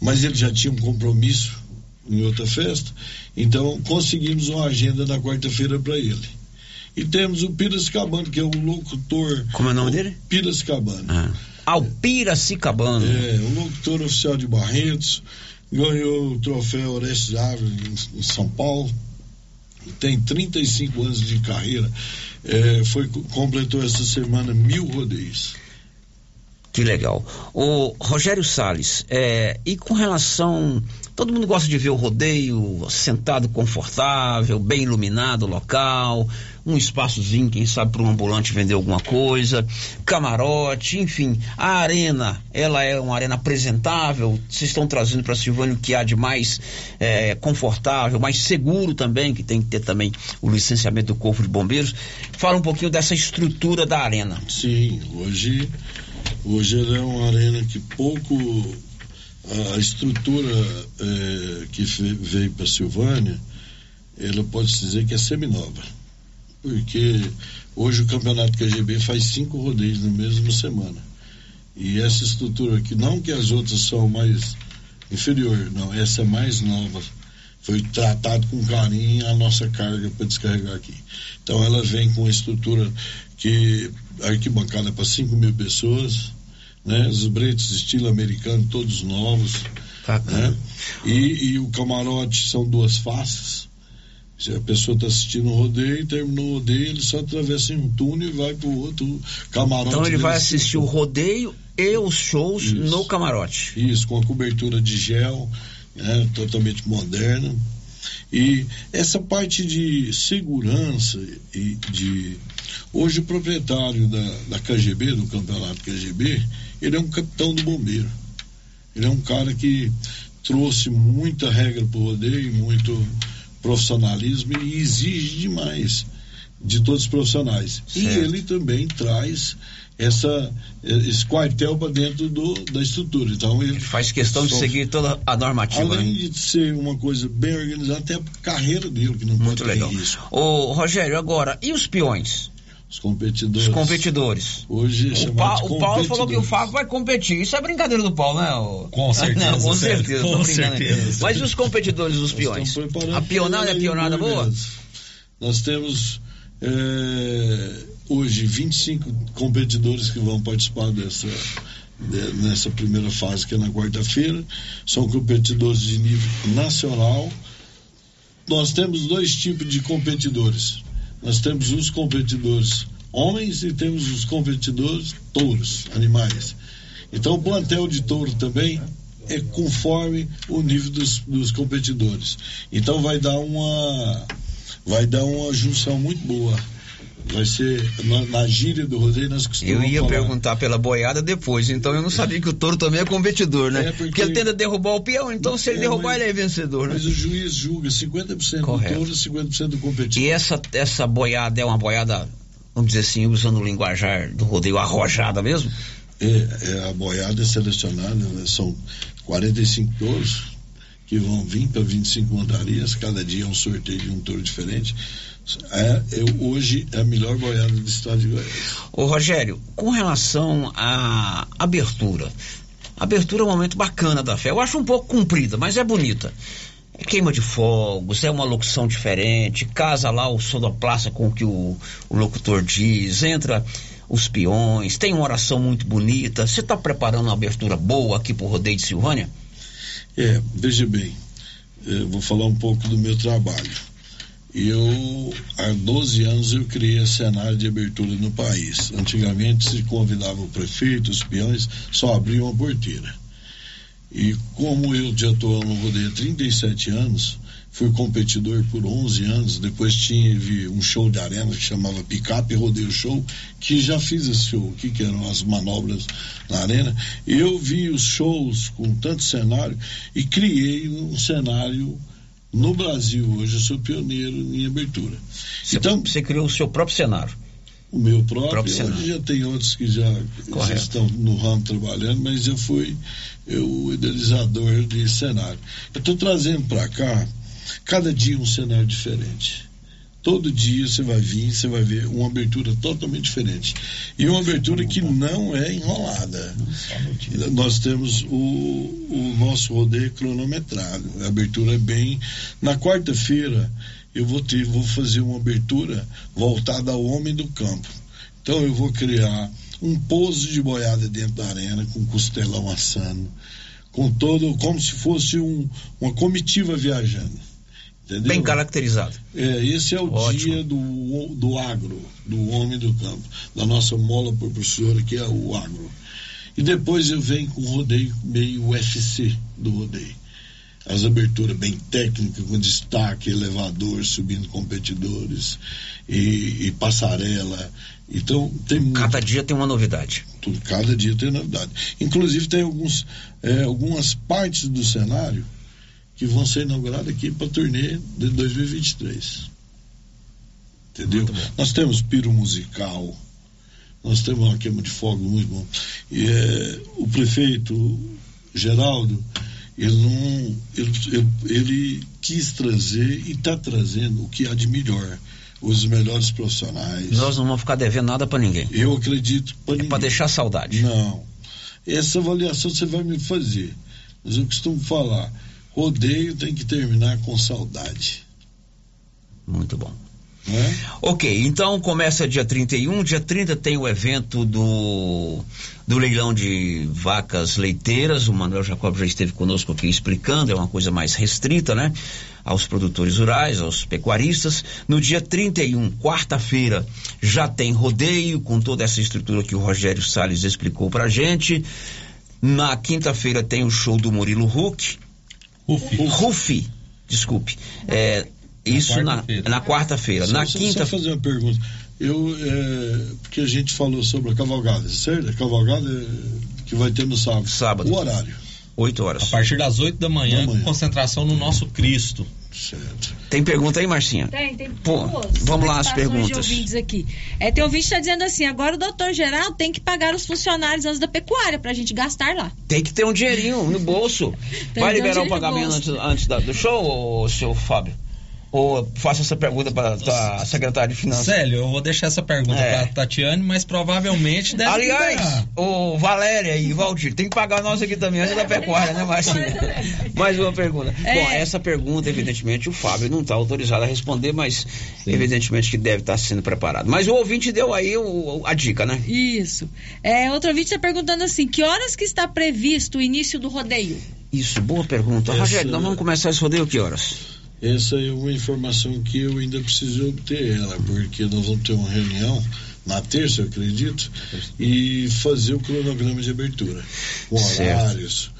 mas ele já tinha um compromisso em outra festa, então conseguimos uma agenda na quarta-feira para ele. E temos o Piracicabano, que é o locutor. Como é o nome dele? Piracicabano. Ah. Alpiracicabano. É, o locutor oficial de Barretos, ganhou o troféu Orestes em, em São Paulo, tem 35 anos de carreira, é, foi, completou essa semana mil rodeios. Que legal. O Rogério Salles, é, e com relação. Todo mundo gosta de ver o rodeio sentado confortável, bem iluminado local, um espaçozinho, quem sabe, para um ambulante vender alguma coisa, camarote, enfim. A arena, ela é uma arena apresentável. Vocês estão trazendo para Silvânia o que há de mais é, confortável, mais seguro também, que tem que ter também o licenciamento do Corpo de Bombeiros. Fala um pouquinho dessa estrutura da arena. Sim, hoje, hoje ela é uma arena que pouco a estrutura eh, que veio para Silvânia, ela pode se dizer que é seminova. Porque hoje o campeonato KGB faz cinco rodeios na mesma semana. E essa estrutura aqui, não que as outras são mais inferior, não, essa é mais nova. Foi tratado com carinho a nossa carga para descarregar aqui. Então ela vem com uma estrutura que arquibancada para 5 mil pessoas, né? Os bretos estilo americano, todos novos. Né? E, e o camarote são duas faces. Se a pessoa está assistindo um rodeio, terminou o rodeio, ele só atravessa um túnel e vai para o outro camarote. Então ele vai assistir o rodeio e os shows no camarote. Isso, com a cobertura de gel, né, totalmente moderna. E essa parte de segurança e de. Hoje o proprietário da, da KGB, do campeonato KGB, ele é um capitão do bombeiro. Ele é um cara que trouxe muita regra para o rodeio, muito profissionalismo e exige demais de todos os profissionais. E Certo. ele também traz essa, esse quartel para dentro do, da estrutura. Então ele Faz questão de só- seguir toda a normativa. Além né? de ser uma coisa bem organizada, tem a carreira dele que não Muito pode legal. ter risco. Ô, Rogério, agora, e os peões? Os competidores. Os competidores. Hoje O, chamados Pa- o Paulo falou que o. Fábio vai competir. Isso é brincadeira do Paulo, né? ô? Com certeza, Não, com certeza. com certeza. Mas e os competidores Nós peões? A pionada é pionada boa? Nós temos eh, hoje 25 competidores que vão participar dessa de- nessa primeira fase que é na quarta-feira. São competidores de nível nacional. Nós temos dois tipos de competidores. Nós temos os competidores homens e temos os competidores touros, animais. Então o plantel de touro também é conforme o nível dos, dos competidores. Então vai dar uma vai dar uma junção muito boa. Vai ser na, na gíria do rodeio nós Eu costumamos ia falar. perguntar pela boiada depois, então eu não sabia que o touro também é competidor, né? É, porque- porque... ele tenta derrubar o peão, então se ele É, derrubar, mas- ele é vencedor, né? Mas o juiz julga 50% Correto. do touro e 50% do competidor. E essa, essa boiada é uma boiada, vamos dizer assim, usando o linguajar do rodeio arrojada mesmo? É, é, a boiada é selecionada, né, são 45 touros que vão vir para 25 montarias, cada dia é um sorteio de um touro diferente. É, eu, hoje é a melhor boiada do estado de Goiás. Ô Rogério, com relação à abertura, a abertura é um momento bacana da fé. Eu acho um pouco comprida, mas é bonita. queima de fogos, é uma locução diferente, casa lá o sonoplasta com o que o, o locutor diz, entra os peões, tem uma oração muito bonita. Você está preparando uma abertura boa aqui pro Rodeio de Silvânia? É, veja bem, eu vou falar um pouco do meu trabalho. Eu, há 12 anos, eu criei cenário de abertura no país. Antigamente se convidava o prefeito, os peões, só abriam a porteira. E como eu já estou no rodeio há 37 anos, fui competidor por 11 anos, depois tive um show de arena que chamava Picape Rodeio Show, que já fiz esse show aqui, que eram as manobras na arena. Eu vi os shows com tanto cenário e criei um cenário no Brasil. Hoje eu sou pioneiro em abertura. Você, então, você criou o seu próprio cenário. O meu próprio, próprio hoje cenário. já tem outros que já, já estão no ramo trabalhando, mas eu fui eu, o idealizador de cenário. Eu estou trazendo para cá, cada dia um cenário diferente. Todo dia você vai vir, você vai ver uma abertura totalmente diferente. E uma abertura que não é enrolada. Nós temos o, o nosso rodeio cronometrado. A abertura é bem. Na quarta-feira, eu vou ter, vou fazer uma abertura voltada ao homem do campo. Então eu vou criar um pouso de boiada dentro da arena, com costelão assando, com todo, como se fosse um, uma comitiva viajando. Entendeu? Bem caracterizado. É, esse é o Ótimo. dia do, do agro, do homem do campo, da nossa mola propulsora, que é o agro. E depois eu venho com o rodeio meio UFC do rodeio. As aberturas bem técnicas, com destaque, elevador, subindo competidores e, e passarela. Então tem Cada dia tem uma novidade. tudo, cada dia tem novidade. Inclusive tem alguns, é, algumas partes do cenário que vão ser inauguradas aqui para a turnê de 2023. Entendeu? Nós temos piro musical, nós temos uma queima de fogo muito bom. E é, o prefeito Geraldo, ele não. Ele, ele, ele quis trazer e está trazendo o que há de melhor. Os melhores profissionais. Nós não vamos ficar devendo nada para ninguém. Eu acredito para É para deixar saudade. Não. Essa avaliação você vai me fazer. Mas eu costumo falar: rodeio tem que terminar com saudade. Muito bom. Né? Ok, então começa dia 31. Dia 30 tem o evento do, do leilão de vacas leiteiras. O Manuel Jacob já esteve conosco aqui explicando, é uma coisa mais restrita, né? Aos produtores rurais, aos pecuaristas. No dia 31, quarta-feira, já tem rodeio com toda essa estrutura que o Rogério Salles explicou pra gente. Na quinta-feira tem o show do Murilo Huck. Rufi. Rufi, desculpe. É, isso na quarta-feira. na quarta-feira. Só- quinta Só fazer uma pergunta. Eu, é, porque a gente falou sobre a cavalgada, certo? A cavalgada é, que vai ter no sábado. Sábado. O horário. 8 horas. A partir das 8 da manhã, Da manhã. com concentração no nosso Cristo. Certo. Tem pergunta aí, Marcinha? Tem, tem Pô, duas vamos lá as perguntas. De aqui. É, tem ouvinte que está dizendo assim: agora o doutor Geraldo tem que pagar os funcionários antes da pecuária pra gente gastar lá. Tem que ter um dinheirinho no bolso. Vai ter um liberar o pagamento antes, antes da- do show, ô, seu Fábio? Ou faça essa pergunta para a secretária de Finanças? Célio, eu vou deixar essa pergunta É. pra Tatiane, mas provavelmente deve Aliás, liberar. o Valéria e Valdir, tem que pagar nós aqui também antes da pecuária, né, Marcinha? Mais uma pergunta. É. Bom, essa pergunta, evidentemente, o Fábio não está autorizado a responder, mas evidentemente que deve estar sendo preparado. Mas o ouvinte deu aí o- a dica, né? Isso. É, outro ouvinte está perguntando assim: que horas que está previsto o início do rodeio? Isso, boa pergunta. Essa- Rogério, nós vamos começar esse rodeio que horas? Essa é uma informação que eu ainda preciso obter ela, porque nós vamos ter uma reunião na terça, eu acredito, e fazer o cronograma de abertura. Com horários,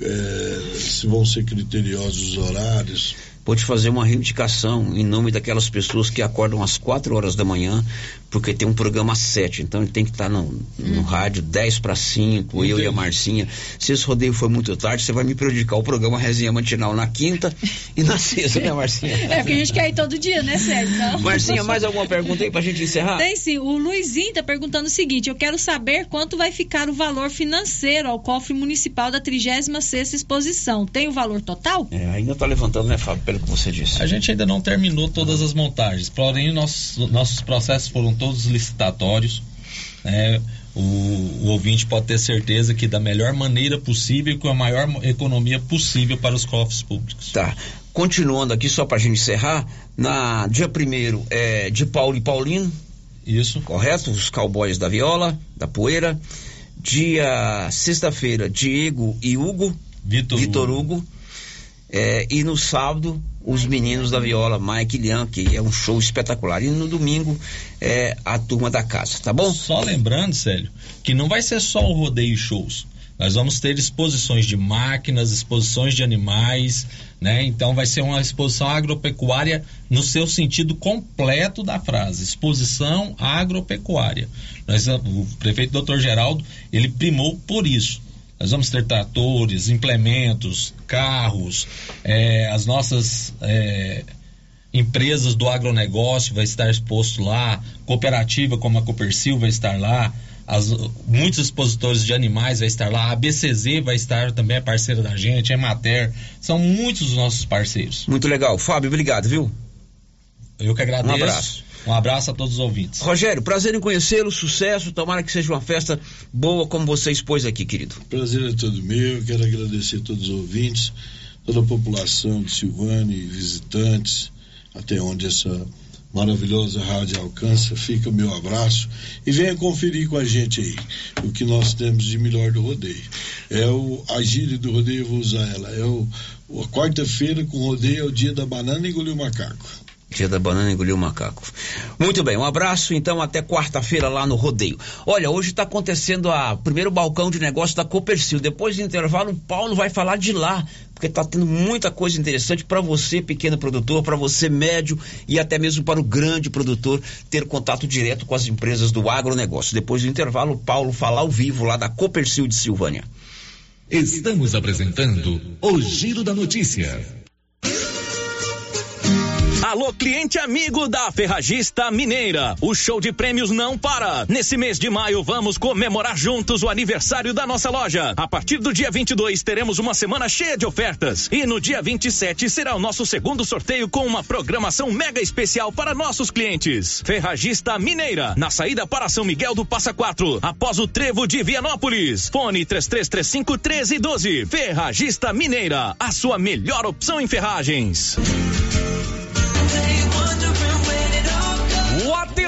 é, se vão ser criteriosos os horários. Vou te fazer uma reivindicação em nome daquelas pessoas que acordam às 4 horas da manhã, porque tem um programa às 7. Então ele tem que estar no, no rádio 10 para 5, eu e a. Marcinha. Se esse rodeio for muito tarde, você vai me prejudicar o programa Resenha Matinal na quinta e na sexta, né, Marcinha? É, porque a gente quer ir todo dia, né, Sérgio? Então... Marcinha, mais alguma pergunta aí pra gente encerrar? Tem sim. O Luizinho tá perguntando o seguinte: eu quero saber quanto vai ficar o valor financeiro ao cofre municipal da 36 exposição. Tem o valor total? É, ainda tá levantando, né, Fábio, pelo que você disse. A gente ainda não terminou todas as montagens, porém nossos, nossos processos foram todos licitatórios. né? O, o ouvinte pode ter certeza que da melhor maneira possível e com a maior economia possível para os cofres públicos. Tá. continuando aqui, só pra gente encerrar, na dia primeiro é de Paulo e Paulino. Isso. Correto? Os cowboys da viola, da poeira. Dia sexta-feira, Diego e Hugo. Vitor, Vitor Hugo. É, e no sábado, os meninos da viola, Mike Lian, que é um show espetacular. E no domingo, é a turma da casa, tá bom? Só lembrando, Célio, que não vai ser só o rodeio shows. Nós vamos ter exposições de máquinas, exposições de animais, né? Então vai ser uma exposição agropecuária no seu sentido completo da frase, exposição agropecuária. Nós, o prefeito Dr. Geraldo, ele primou por isso. Nós vamos ter tratores, implementos, carros, é, as nossas é, empresas do agronegócio vai estar exposto lá, cooperativa como a Copercil vai estar lá, as, muitos expositores de animais vai estar lá, a BCZ vai estar também é parceira da gente, a Emater, são muitos os nossos parceiros. Muito legal. Fábio, obrigado, viu? Eu que agradeço. Um abraço. Um abraço a todos os ouvintes. Rogério, prazer em conhecê-lo, sucesso, tomara que seja uma festa boa como você expôs aqui, querido. Prazer é todo meu, quero agradecer a todos os ouvintes, toda a população de Silvânia e visitantes, até onde essa maravilhosa rádio alcança, fica o meu abraço e venha conferir com a gente aí o que nós temos de melhor do rodeio. É o a gíria do rodeio, eu vou usar ela, é o, a quarta-feira com rodeio é o dia da banana e engolir o macaco. Dia da banana engoliu o macaco. Muito bem, um abraço então até quarta-feira lá no Rodeio. Olha, hoje está acontecendo a primeiro balcão de negócio da Copercil. Depois do intervalo, o Paulo vai falar de lá, porque está tendo muita coisa interessante para você, pequeno produtor, para você médio e até mesmo para o grande produtor ter contato direto com as empresas do agronegócio. Depois do intervalo, o Paulo fala ao vivo lá da Copercil de Silvânia. Estamos apresentando o Giro da Notícia. Alô, cliente amigo da Ferragista Mineira. O show de prêmios não para. Nesse mês de maio, vamos comemorar juntos o aniversário da nossa loja. A partir do dia 22, teremos uma semana cheia de ofertas. E no dia 27 será o nosso segundo sorteio com uma programação mega especial para nossos clientes. Ferragista Mineira, na saída para São Miguel do Passa Quatro, após o trevo de Vianópolis. Fone 3335 1312. Ferragista Mineira, a sua melhor opção em ferragens.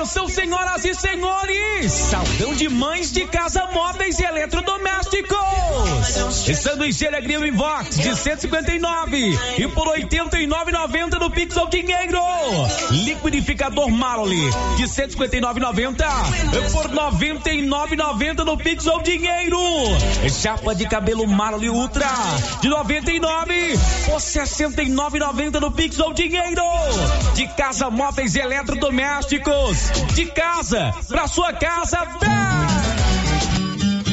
Atenção, senhoras e senhores! Saldão de mães de casa móveis e eletrodomésticos! E sanduicheira Grill Invox de 159 e por 89,90 no Pixel Dinheiro. Liquidificador Marley de 159,90 e por 99,90 no Pixel Dinheiro. Chapa de cabelo Marley Ultra de 99 por 69,90 no Pixel Dinheiro. De casa móveis e eletrodomésticos de casa para sua casa. Vem!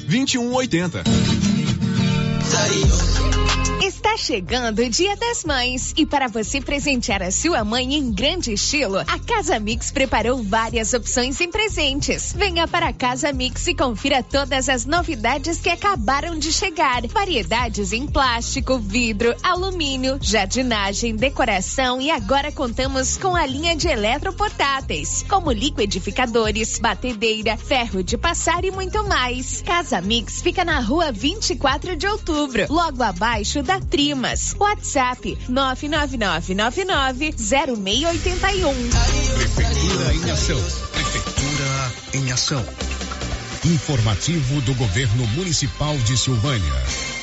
2180. Está chegando o Dia das Mães e para você presentear a sua mãe em grande estilo, a Casa Mix preparou várias opções em presentes. Venha para a Casa Mix e confira todas as novidades que acabaram de chegar. Variedades em plástico, vidro, alumínio, jardinagem, decoração e agora contamos com a linha de eletroportáteis, como liquidificadores, batedeira, ferro de passar e muito mais. Casa Mix fica na rua 24 de outubro, logo abaixo da Trimas. WhatsApp 999990681. Prefeitura em ação. Prefeitura em ação. Informativo do Governo Municipal de Silvânia.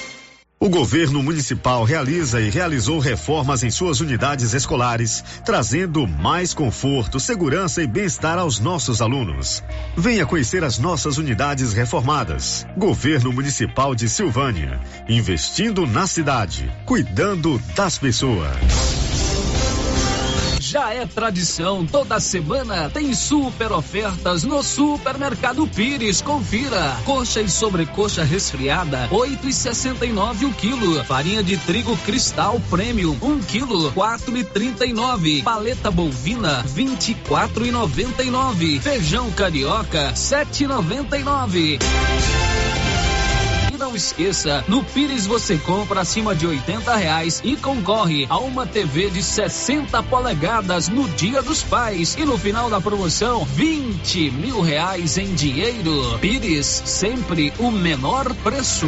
O governo municipal realiza e realizou reformas em suas unidades escolares, trazendo mais conforto, segurança e bem-estar aos nossos alunos. Venha conhecer as nossas unidades reformadas. Governo Municipal de Silvânia, investindo na cidade, cuidando das pessoas. É tradição. Toda semana tem super ofertas no Supermercado Pires. Confira. Coxa e sobrecoxa resfriada, 8,69 o quilo. Farinha de trigo cristal premium, 1 quilo, 4,39. Paleta bovina, 24,99. Feijão carioca, 7,99. Não esqueça, no Pires você compra acima de 80 reais e concorre a uma TV de 60 polegadas no Dia dos Pais. E no final da promoção, 20 mil reais em dinheiro. Pires, sempre o menor preço.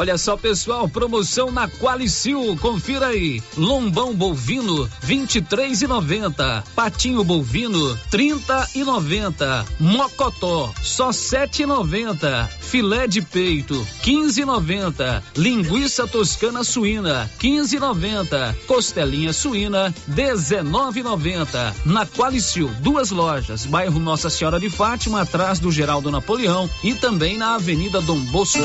Olha só, pessoal, promoção na Qualicil, confira aí. Lombão bovino, 23,90. Patinho bovino, 30,90. Mocotó, só 7,90. Filé de peito, 15,90. Linguiça toscana suína, 15,90. Costelinha suína, 19,90. Na Qualicil, duas lojas, bairro Nossa Senhora de Fátima, atrás do Geraldo Napoleão e também na Avenida Dom Bosco.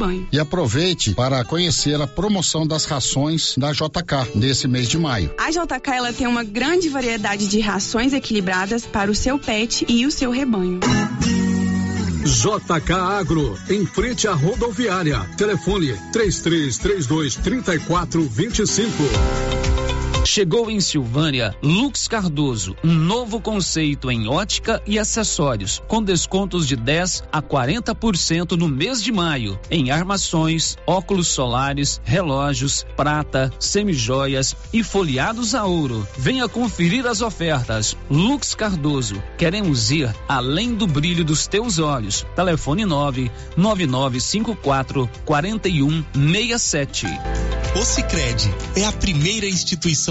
E aproveite para conhecer a promoção das rações da JK nesse mês de maio. A JK ela tem uma grande variedade de rações equilibradas para o seu pet e o seu rebanho. JK Agro, em frente à rodoviária. Telefone 3332 3425. Chegou em Silvânia Lux Cardoso, um novo conceito em ótica e acessórios, com descontos de 10 a 40% no mês de maio, em armações, óculos solares, relógios, prata, semijoias e folheados a ouro. Venha conferir as ofertas. Lux Cardoso, queremos ir além do brilho dos teus olhos. Telefone 9 9954 4167. O Sicredi é a primeira instituição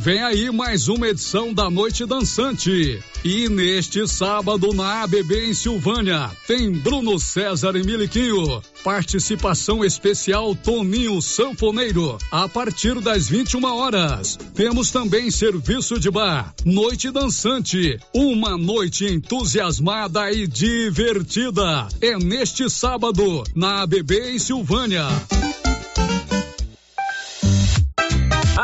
Vem aí mais uma edição da Noite Dançante. E neste sábado na ABB em Silvânia tem Bruno César e Miliquinho. Participação especial Toninho Sanfoneiro a partir das 21 horas. Temos também serviço de bar. Noite Dançante, uma noite entusiasmada e divertida. É neste sábado na ABB em Silvânia.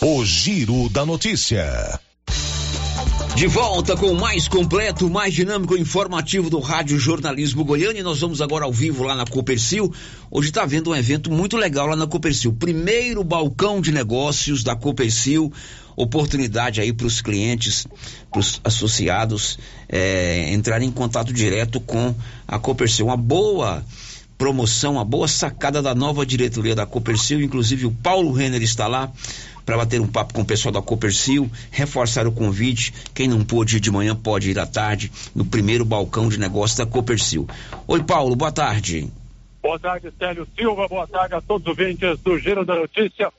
O Giro da Notícia. De volta com o mais completo, mais dinâmico e informativo do Rádio Jornalismo Goiano e nós vamos agora ao vivo lá na Copercil. Hoje está havendo um evento muito legal lá na Copercil. Primeiro balcão de negócios da Copercil. Oportunidade aí para os clientes, para os associados é, entrarem em contato direto com a Copercil. Uma boa promoção, uma boa sacada da nova diretoria da Copercil. Inclusive o Paulo Renner está lá para bater um papo com o pessoal da Copercil, reforçar o convite. Quem não pôde ir de manhã pode ir à tarde no primeiro balcão de negócios da Copercil. Oi, Paulo, boa tarde. Boa tarde, Célio Silva. Boa tarde a todos os ouvintes do Giro da Notícia.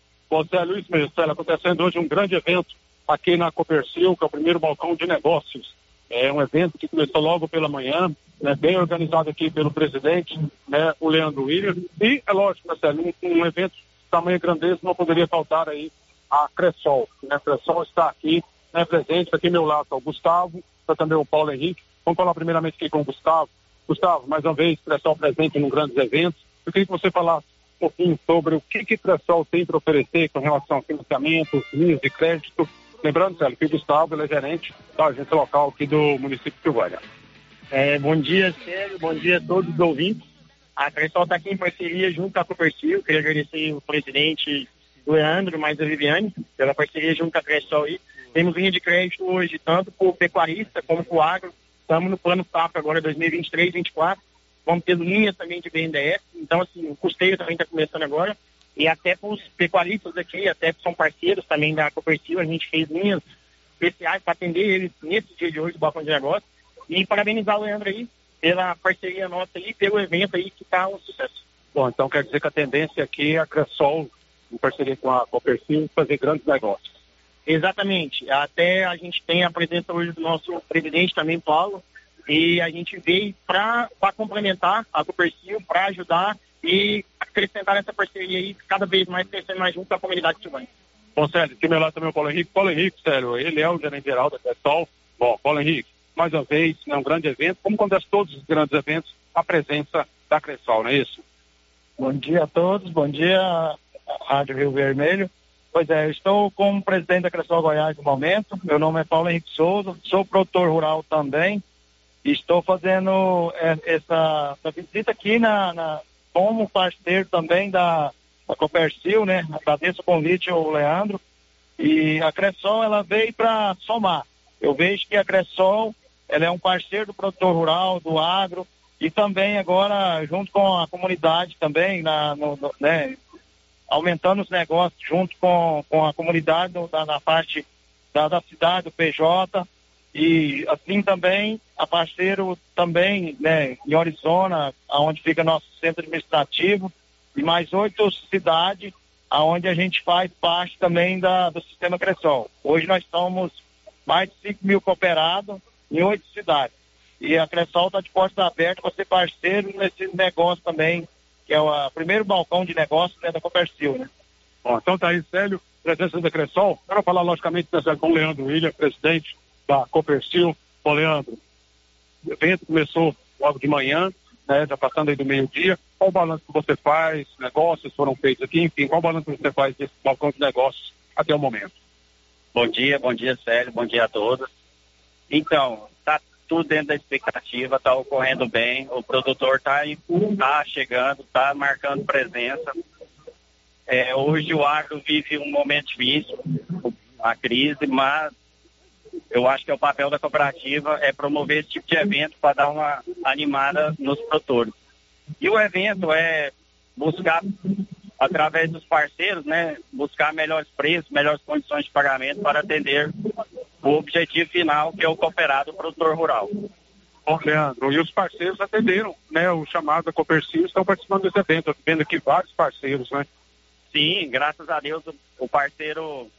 Célio, isso mesmo, Célio, acontecendo hoje um grande evento aqui na Copercil, que é o primeiro balcão de negócios. É um evento que começou logo pela manhã, né, bem organizado aqui pelo presidente, né, o Leandro Williams. E, é lógico, né, Célio, um, um evento de tamanho grandeza não poderia faltar aí a Cressol. Né? A Cressol está aqui né, presente, aqui meu lado está o Gustavo, está também o Paulo Henrique. Vamos falar primeiramente aqui com o Gustavo. Gustavo, mais uma vez, Cressol presente em grandes eventos. Eu queria que você falasse um pouquinho sobre o que, que Cressol tem para oferecer com relação a financiamento, linhas de crédito. Lembrando, Célio, que o Gustavo é gerente da agência local aqui do município de Silvânia. É, bom dia, Célio, bom dia a todos os ouvintes. A Cressol está aqui em parceria junto a Copercil. Queria agradecer o presidente Leandro, mais a Viviane, pela parceria junto com a Cressol aí. Temos linha de crédito hoje, tanto para o pecuarista como para o agro. Estamos no plano SAP agora 2023, 2024. Vamos ter linhas também de BNDES. Então, assim, o custeio também está começando agora. E até para os pecuaristas aqui, até que são parceiros também da Copercil, a gente fez linhas especiais para atender eles nesse dia de hoje do Balcão de Negócio. E parabenizar o Leandro aí pela parceria nossa aí, pelo evento aí que está um sucesso. Bom, então quer dizer que a tendência aqui é a Cressol em parceria com a Copercil, fazer grandes negócios. Exatamente. Até a gente tem a presença hoje do nosso presidente também, Paulo, e a gente veio para complementar a Copercil, para ajudar e acrescentar essa parceria aí, cada vez mais crescendo mais junto com a comunidade silvana. Bom, Sérgio, aqui meu lado também é o Paulo Henrique. Paulo Henrique, sério, ele é o gerente geral da Cressol. Bom, Paulo Henrique, mais uma vez, é um grande evento, como acontece todos os grandes eventos, a presença da Cressol, não é isso? Bom dia a todos, bom dia Rádio Rio Vermelho. Pois é, eu estou como presidente da Cressol Goiás no momento. Meu nome é Paulo Henrique Souza, sou produtor rural também. Estou fazendo é, essa, essa visita aqui na, na, como parceiro também da, da Copercil, né? Agradeço o convite ao Leandro. E a Cressol, ela veio para somar. Eu vejo que a Cressol, ela é um parceiro do produtor rural, do agro, e também agora, junto com a comunidade também, na, no, né, aumentando os negócios junto com, com a comunidade da, na parte da, da cidade, do PJ. E assim também, a parceiro também, né, em Arizona, onde fica nosso centro administrativo, e mais oito cidades, aonde a gente faz parte também da, do sistema Cressol. Hoje nós somos mais de 5 mil cooperados em oito cidades. E a Cressol está de portas abertas para ser parceiro nesse negócio também, que é o primeiro balcão de negócio né, da Copercil, né? Bom, então tá aí, Célio, presença da Cressol. Quero falar, logicamente, né, com o Leandro William, presidente da Copercil. Ô, Leandro, o evento começou logo de manhã, né, já passando aí do meio-dia. Qual o balanço que você faz? Negócios foram feitos aqui, enfim, qual o balanço que você faz desse balcão de negócios até o momento? Bom dia, bom dia, Célio, bom dia a todos. Então, tudo dentro da expectativa, tá ocorrendo bem, o produtor tá, tá chegando, tá marcando presença. É, hoje o agro vive um momento difícil, a crise, mas eu acho que é o papel da cooperativa é promover esse tipo de evento para dar uma animada nos produtores. E o evento é buscar, através dos parceiros, né, buscar melhores preços, melhores condições de pagamento para atender o objetivo final, que é o cooperado produtor rural. Bom, Leandro, e os parceiros atenderam, né, o chamado da Copercil, estão participando desse evento, vendo aqui vários parceiros, né? Sim, graças a Deus o parceiro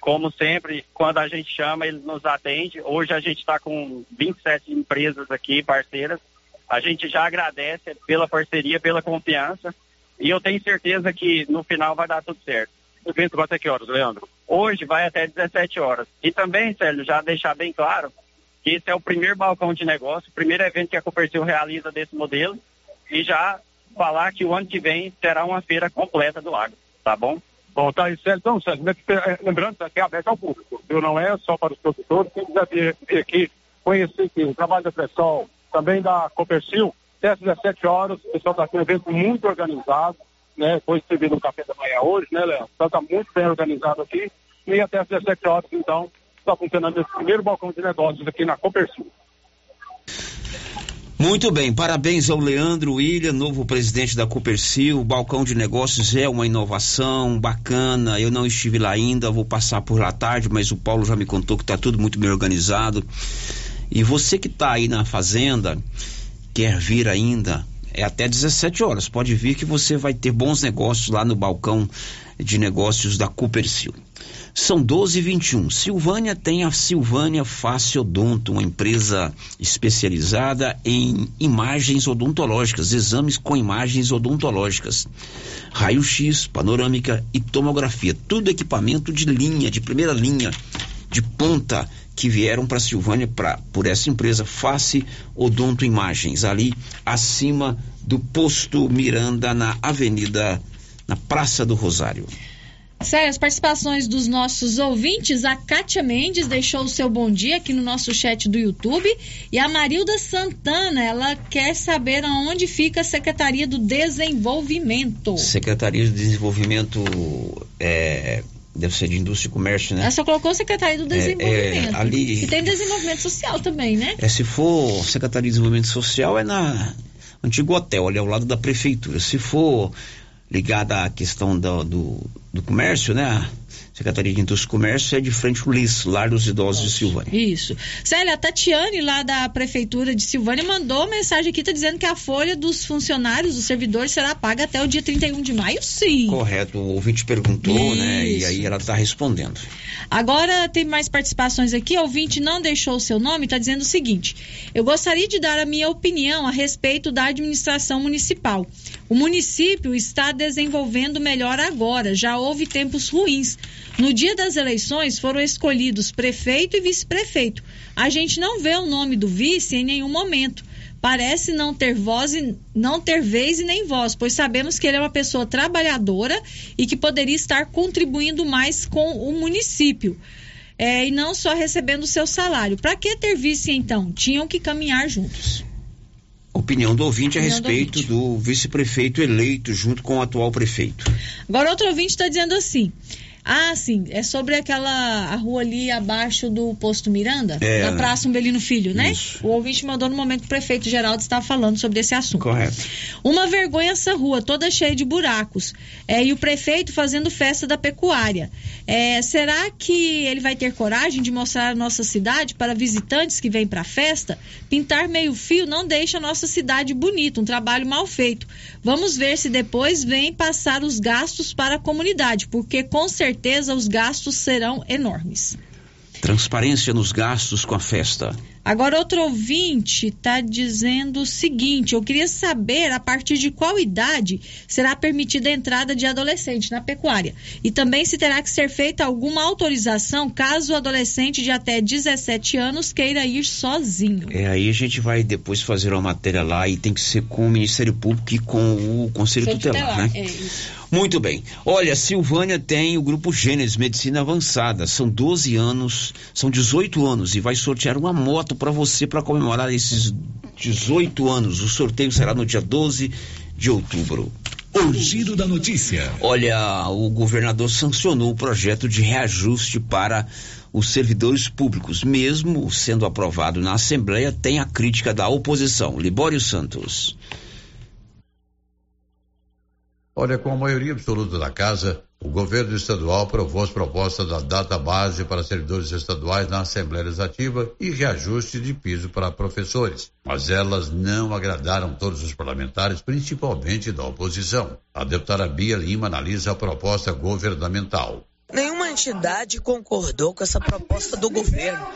como sempre, quando a gente chama, ele nos atende. Hoje a gente está com 27 empresas aqui, parceiras. A gente já agradece pela parceria, pela confiança. E eu tenho certeza que no final vai dar tudo certo. O evento vai até que horas, Leandro? Hoje vai até 17 horas. E também, Célio, já deixar bem claro que esse é o primeiro balcão de negócio, o primeiro evento que a Copercil realiza desse modelo. E já falar que o ano que vem terá uma feira completa do agro, tá bom? Bom, tá aí, Sérgio. Então, Sérgio, né, é, lembrando que é aberto ao público, viu? Não é só para os produtores. Quem quiser vir, vir aqui conhecer aqui, o trabalho da Pressol, também da Copercil, até às 17 horas, o pessoal está com um evento muito organizado, né? Foi servido no café da manhã hoje, né, Léo? Então está muito bem organizado aqui. E até às 17 horas, então, está funcionando esse primeiro balcão de negócios aqui na Copercil. Muito bem, parabéns ao Leandro William, novo presidente da Copercil. O balcão de negócios é uma inovação bacana. Eu não estive lá ainda, vou passar por lá tarde, mas o Paulo já me contou que está tudo muito bem organizado. E você que está aí na fazenda, quer vir ainda, é até 17 horas. Pode vir que você vai ter bons negócios lá no balcão de negócios da Copercil. São 12 e 21. Silvânia tem a Silvânia Faciodonto, uma empresa especializada em imagens odontológicas, exames com imagens odontológicas, raio-x, panorâmica e tomografia. Tudo equipamento de linha, de primeira linha, de ponta, que vieram para Silvânia pra, por essa empresa Face Odonto Imagens, ali acima do posto Miranda, na Avenida, na Praça do Rosário. Sério, as participações dos nossos ouvintes, a Kátia Mendes deixou o seu bom dia aqui no nosso chat do YouTube e a Marilda Santana, ela quer saber aonde fica a Secretaria do Desenvolvimento. Secretaria de Desenvolvimento é, deve ser de Indústria e Comércio, né? Ela só colocou Secretaria do Desenvolvimento. É, é, ali... E tem Desenvolvimento Social também, né? É, se for Secretaria de Desenvolvimento Social é na antigo hotel, ali ao lado da prefeitura. Se for ligada à questão do, do, do comércio, né? Secretaria de Indústria e Comércio é de frente ao LIS, Lar dos Idosos de Silvânia. Isso. Célia, a Tatiane, lá da Prefeitura de Silvânia, mandou mensagem aqui, tá dizendo que a folha dos funcionários, dos servidores, será paga até o dia 31 de maio, sim. Correto, o ouvinte perguntou, Isso. né? E aí ela está respondendo. Agora tem mais participações aqui. O ouvinte não deixou o seu nome, está dizendo o seguinte: eu gostaria de dar a minha opinião a respeito da administração municipal. O município está desenvolvendo melhor agora, já houve tempos ruins. No dia das eleições foram escolhidos prefeito e vice-prefeito. A gente não vê o nome do vice em nenhum momento. Parece não ter voz e não ter vez e nem voz, pois sabemos que ele é uma pessoa trabalhadora e que poderia estar contribuindo mais com o município. É, e não só recebendo o seu salário. Para que ter vice então? Tinham que caminhar juntos. Opinião do ouvinte Opinião a respeito do, do vice-prefeito eleito junto com o atual prefeito. Agora, outro ouvinte está dizendo assim: Ah, sim. É sobre aquela a rua ali abaixo do posto Miranda, É, da né? Praça Umbelino Filho, né? Isso. O ouvinte mandou no momento que o prefeito Geraldo estava falando sobre esse assunto. Correto. Uma vergonha essa rua, toda cheia de buracos. É, e o prefeito fazendo festa da pecuária. É, será que ele vai ter coragem de mostrar a nossa cidade para visitantes que vêm para a festa? Pintar meio fio não deixa a nossa cidade bonita, um trabalho mal feito. Vamos ver se depois vem passar os gastos para a comunidade, porque com certeza os gastos serão enormes. Transparência nos gastos com a festa. Agora, outro ouvinte está dizendo o seguinte: eu queria saber a partir de qual idade será permitida a entrada de adolescente na pecuária. E também se terá que ser feita alguma autorização caso o adolescente de até 17 anos queira ir sozinho. É, aí a gente vai depois fazer uma matéria lá e tem que ser com o Ministério Público e com o Conselho Tutelar, né? É isso. Muito bem. Olha, Silvânia tem o grupo Gênesis Medicina Avançada. São 12 anos, são 18 anos e vai sortear uma moto para você para comemorar esses 18 anos. O sorteio será no dia 12 de outubro. O giro da notícia. Olha, o governador sancionou o projeto de reajuste para os servidores públicos, mesmo sendo aprovado na Assembleia, tem a crítica da oposição. Libório Santos. Olha, com a maioria absoluta da casa, o governo estadual aprovou as propostas da data base para servidores estaduais na Assembleia Legislativa e reajuste de piso para professores. Mas elas não agradaram todos os parlamentares, principalmente da oposição. A deputada Bia Lima analisa a proposta governamental. Nenhuma entidade concordou com essa proposta do governo.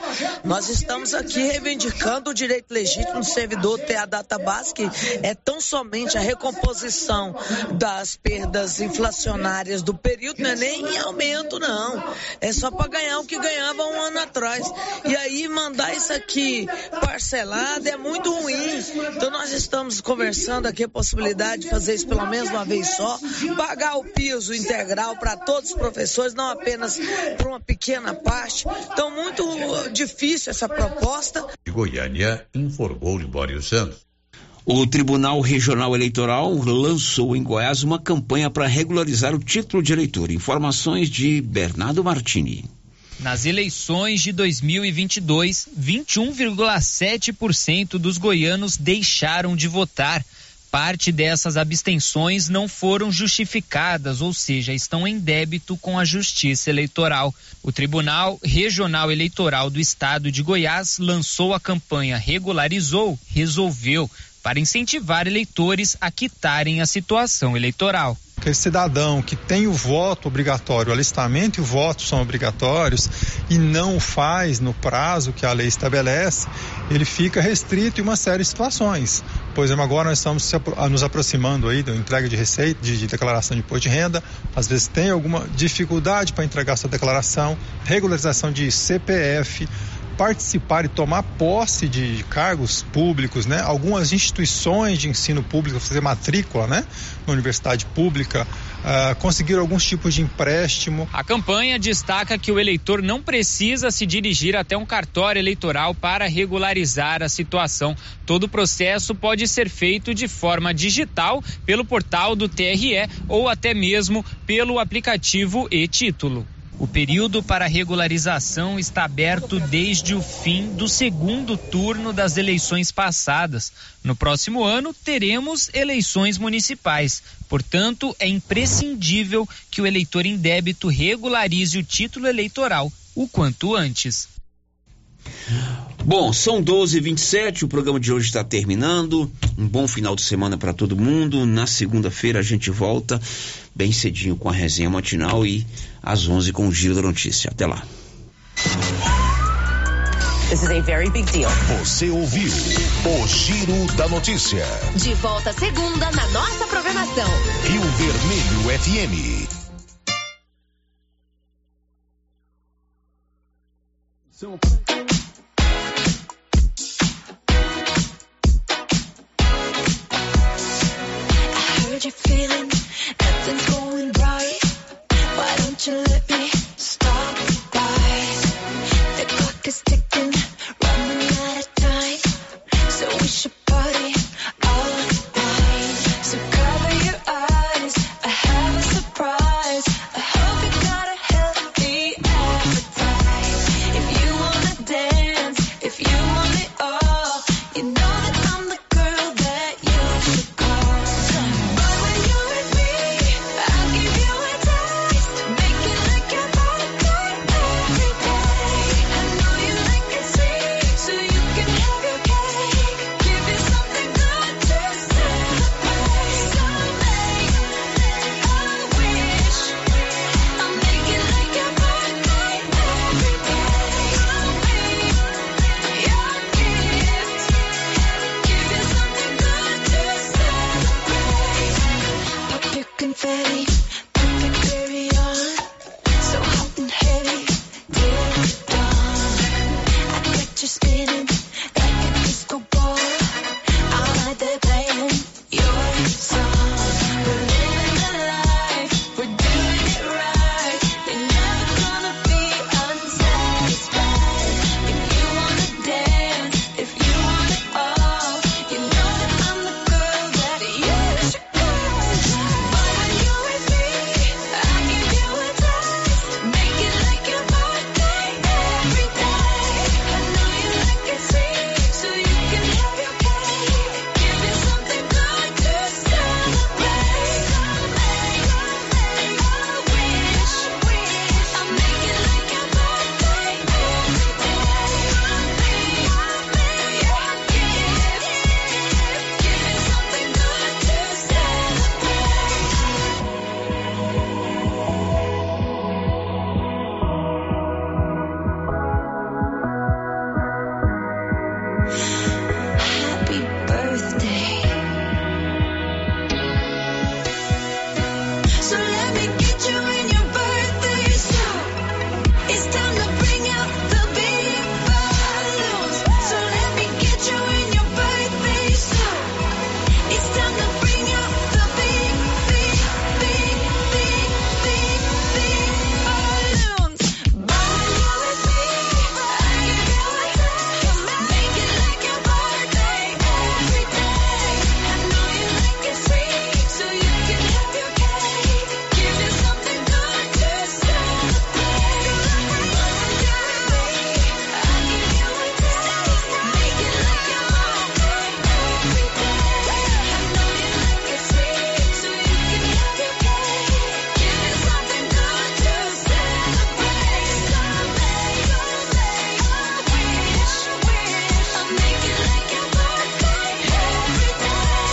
Nós estamos aqui reivindicando o direito legítimo do servidor ter a data base, que é tão somente a recomposição das perdas inflacionárias do período, não é nem em aumento, não. É só para ganhar o que ganhava um ano atrás. E aí mandar isso aqui parcelado é muito ruim. Então nós estamos conversando aqui a possibilidade de fazer isso pelo menos uma vez só, pagar o piso integral para todos os professores, não apenas para uma pequena parte. Então, muito difícil essa proposta. De Goiânia, informou Libório Santos. O Tribunal Regional Eleitoral lançou em Goiás uma campanha para regularizar o título de eleitor. Informações de Bernardo Martini. Nas eleições de 2022, 21,7% dos goianos deixaram de votar. Parte dessas abstenções não foram justificadas, ou seja, estão em débito com a Justiça Eleitoral. O Tribunal Regional Eleitoral do Estado de Goiás lançou a campanha Regularizou, Resolveu, para incentivar eleitores a quitarem a situação eleitoral. Aquele cidadão que tem o voto obrigatório, o alistamento e o voto são obrigatórios e não faz no prazo que a lei estabelece, ele fica restrito em uma série de situações. Por exemplo, agora nós estamos apro- nos aproximando aí da entrega de receita, de, de declaração de imposto de renda. Às vezes tem alguma dificuldade para entregar sua declaração, regularização de CPF, participar e tomar posse de cargos públicos, né? Algumas instituições de ensino público fazer matrícula, né? Na universidade pública, ah, conseguir alguns tipos de empréstimo. A campanha destaca que o eleitor não precisa se dirigir até um cartório eleitoral para regularizar a situação. Todo o processo pode ser feito de forma digital pelo portal do TRE ou até mesmo pelo aplicativo e-título. O período para regularização está aberto desde o fim do segundo turno das eleições passadas. No próximo ano, teremos eleições municipais. Portanto, é imprescindível que o eleitor em débito regularize o título eleitoral o quanto antes. Bom, são 12 h 27 o programa de hoje está terminando. Um bom final de semana para todo mundo. Na segunda-feira a gente volta bem cedinho com a resenha matinal e às 11 com o Giro da Notícia. Até lá. This is a very big deal. Você ouviu o Giro da Notícia. De volta segunda na nossa programação. Rio Vermelho FM. I heard you feeling your.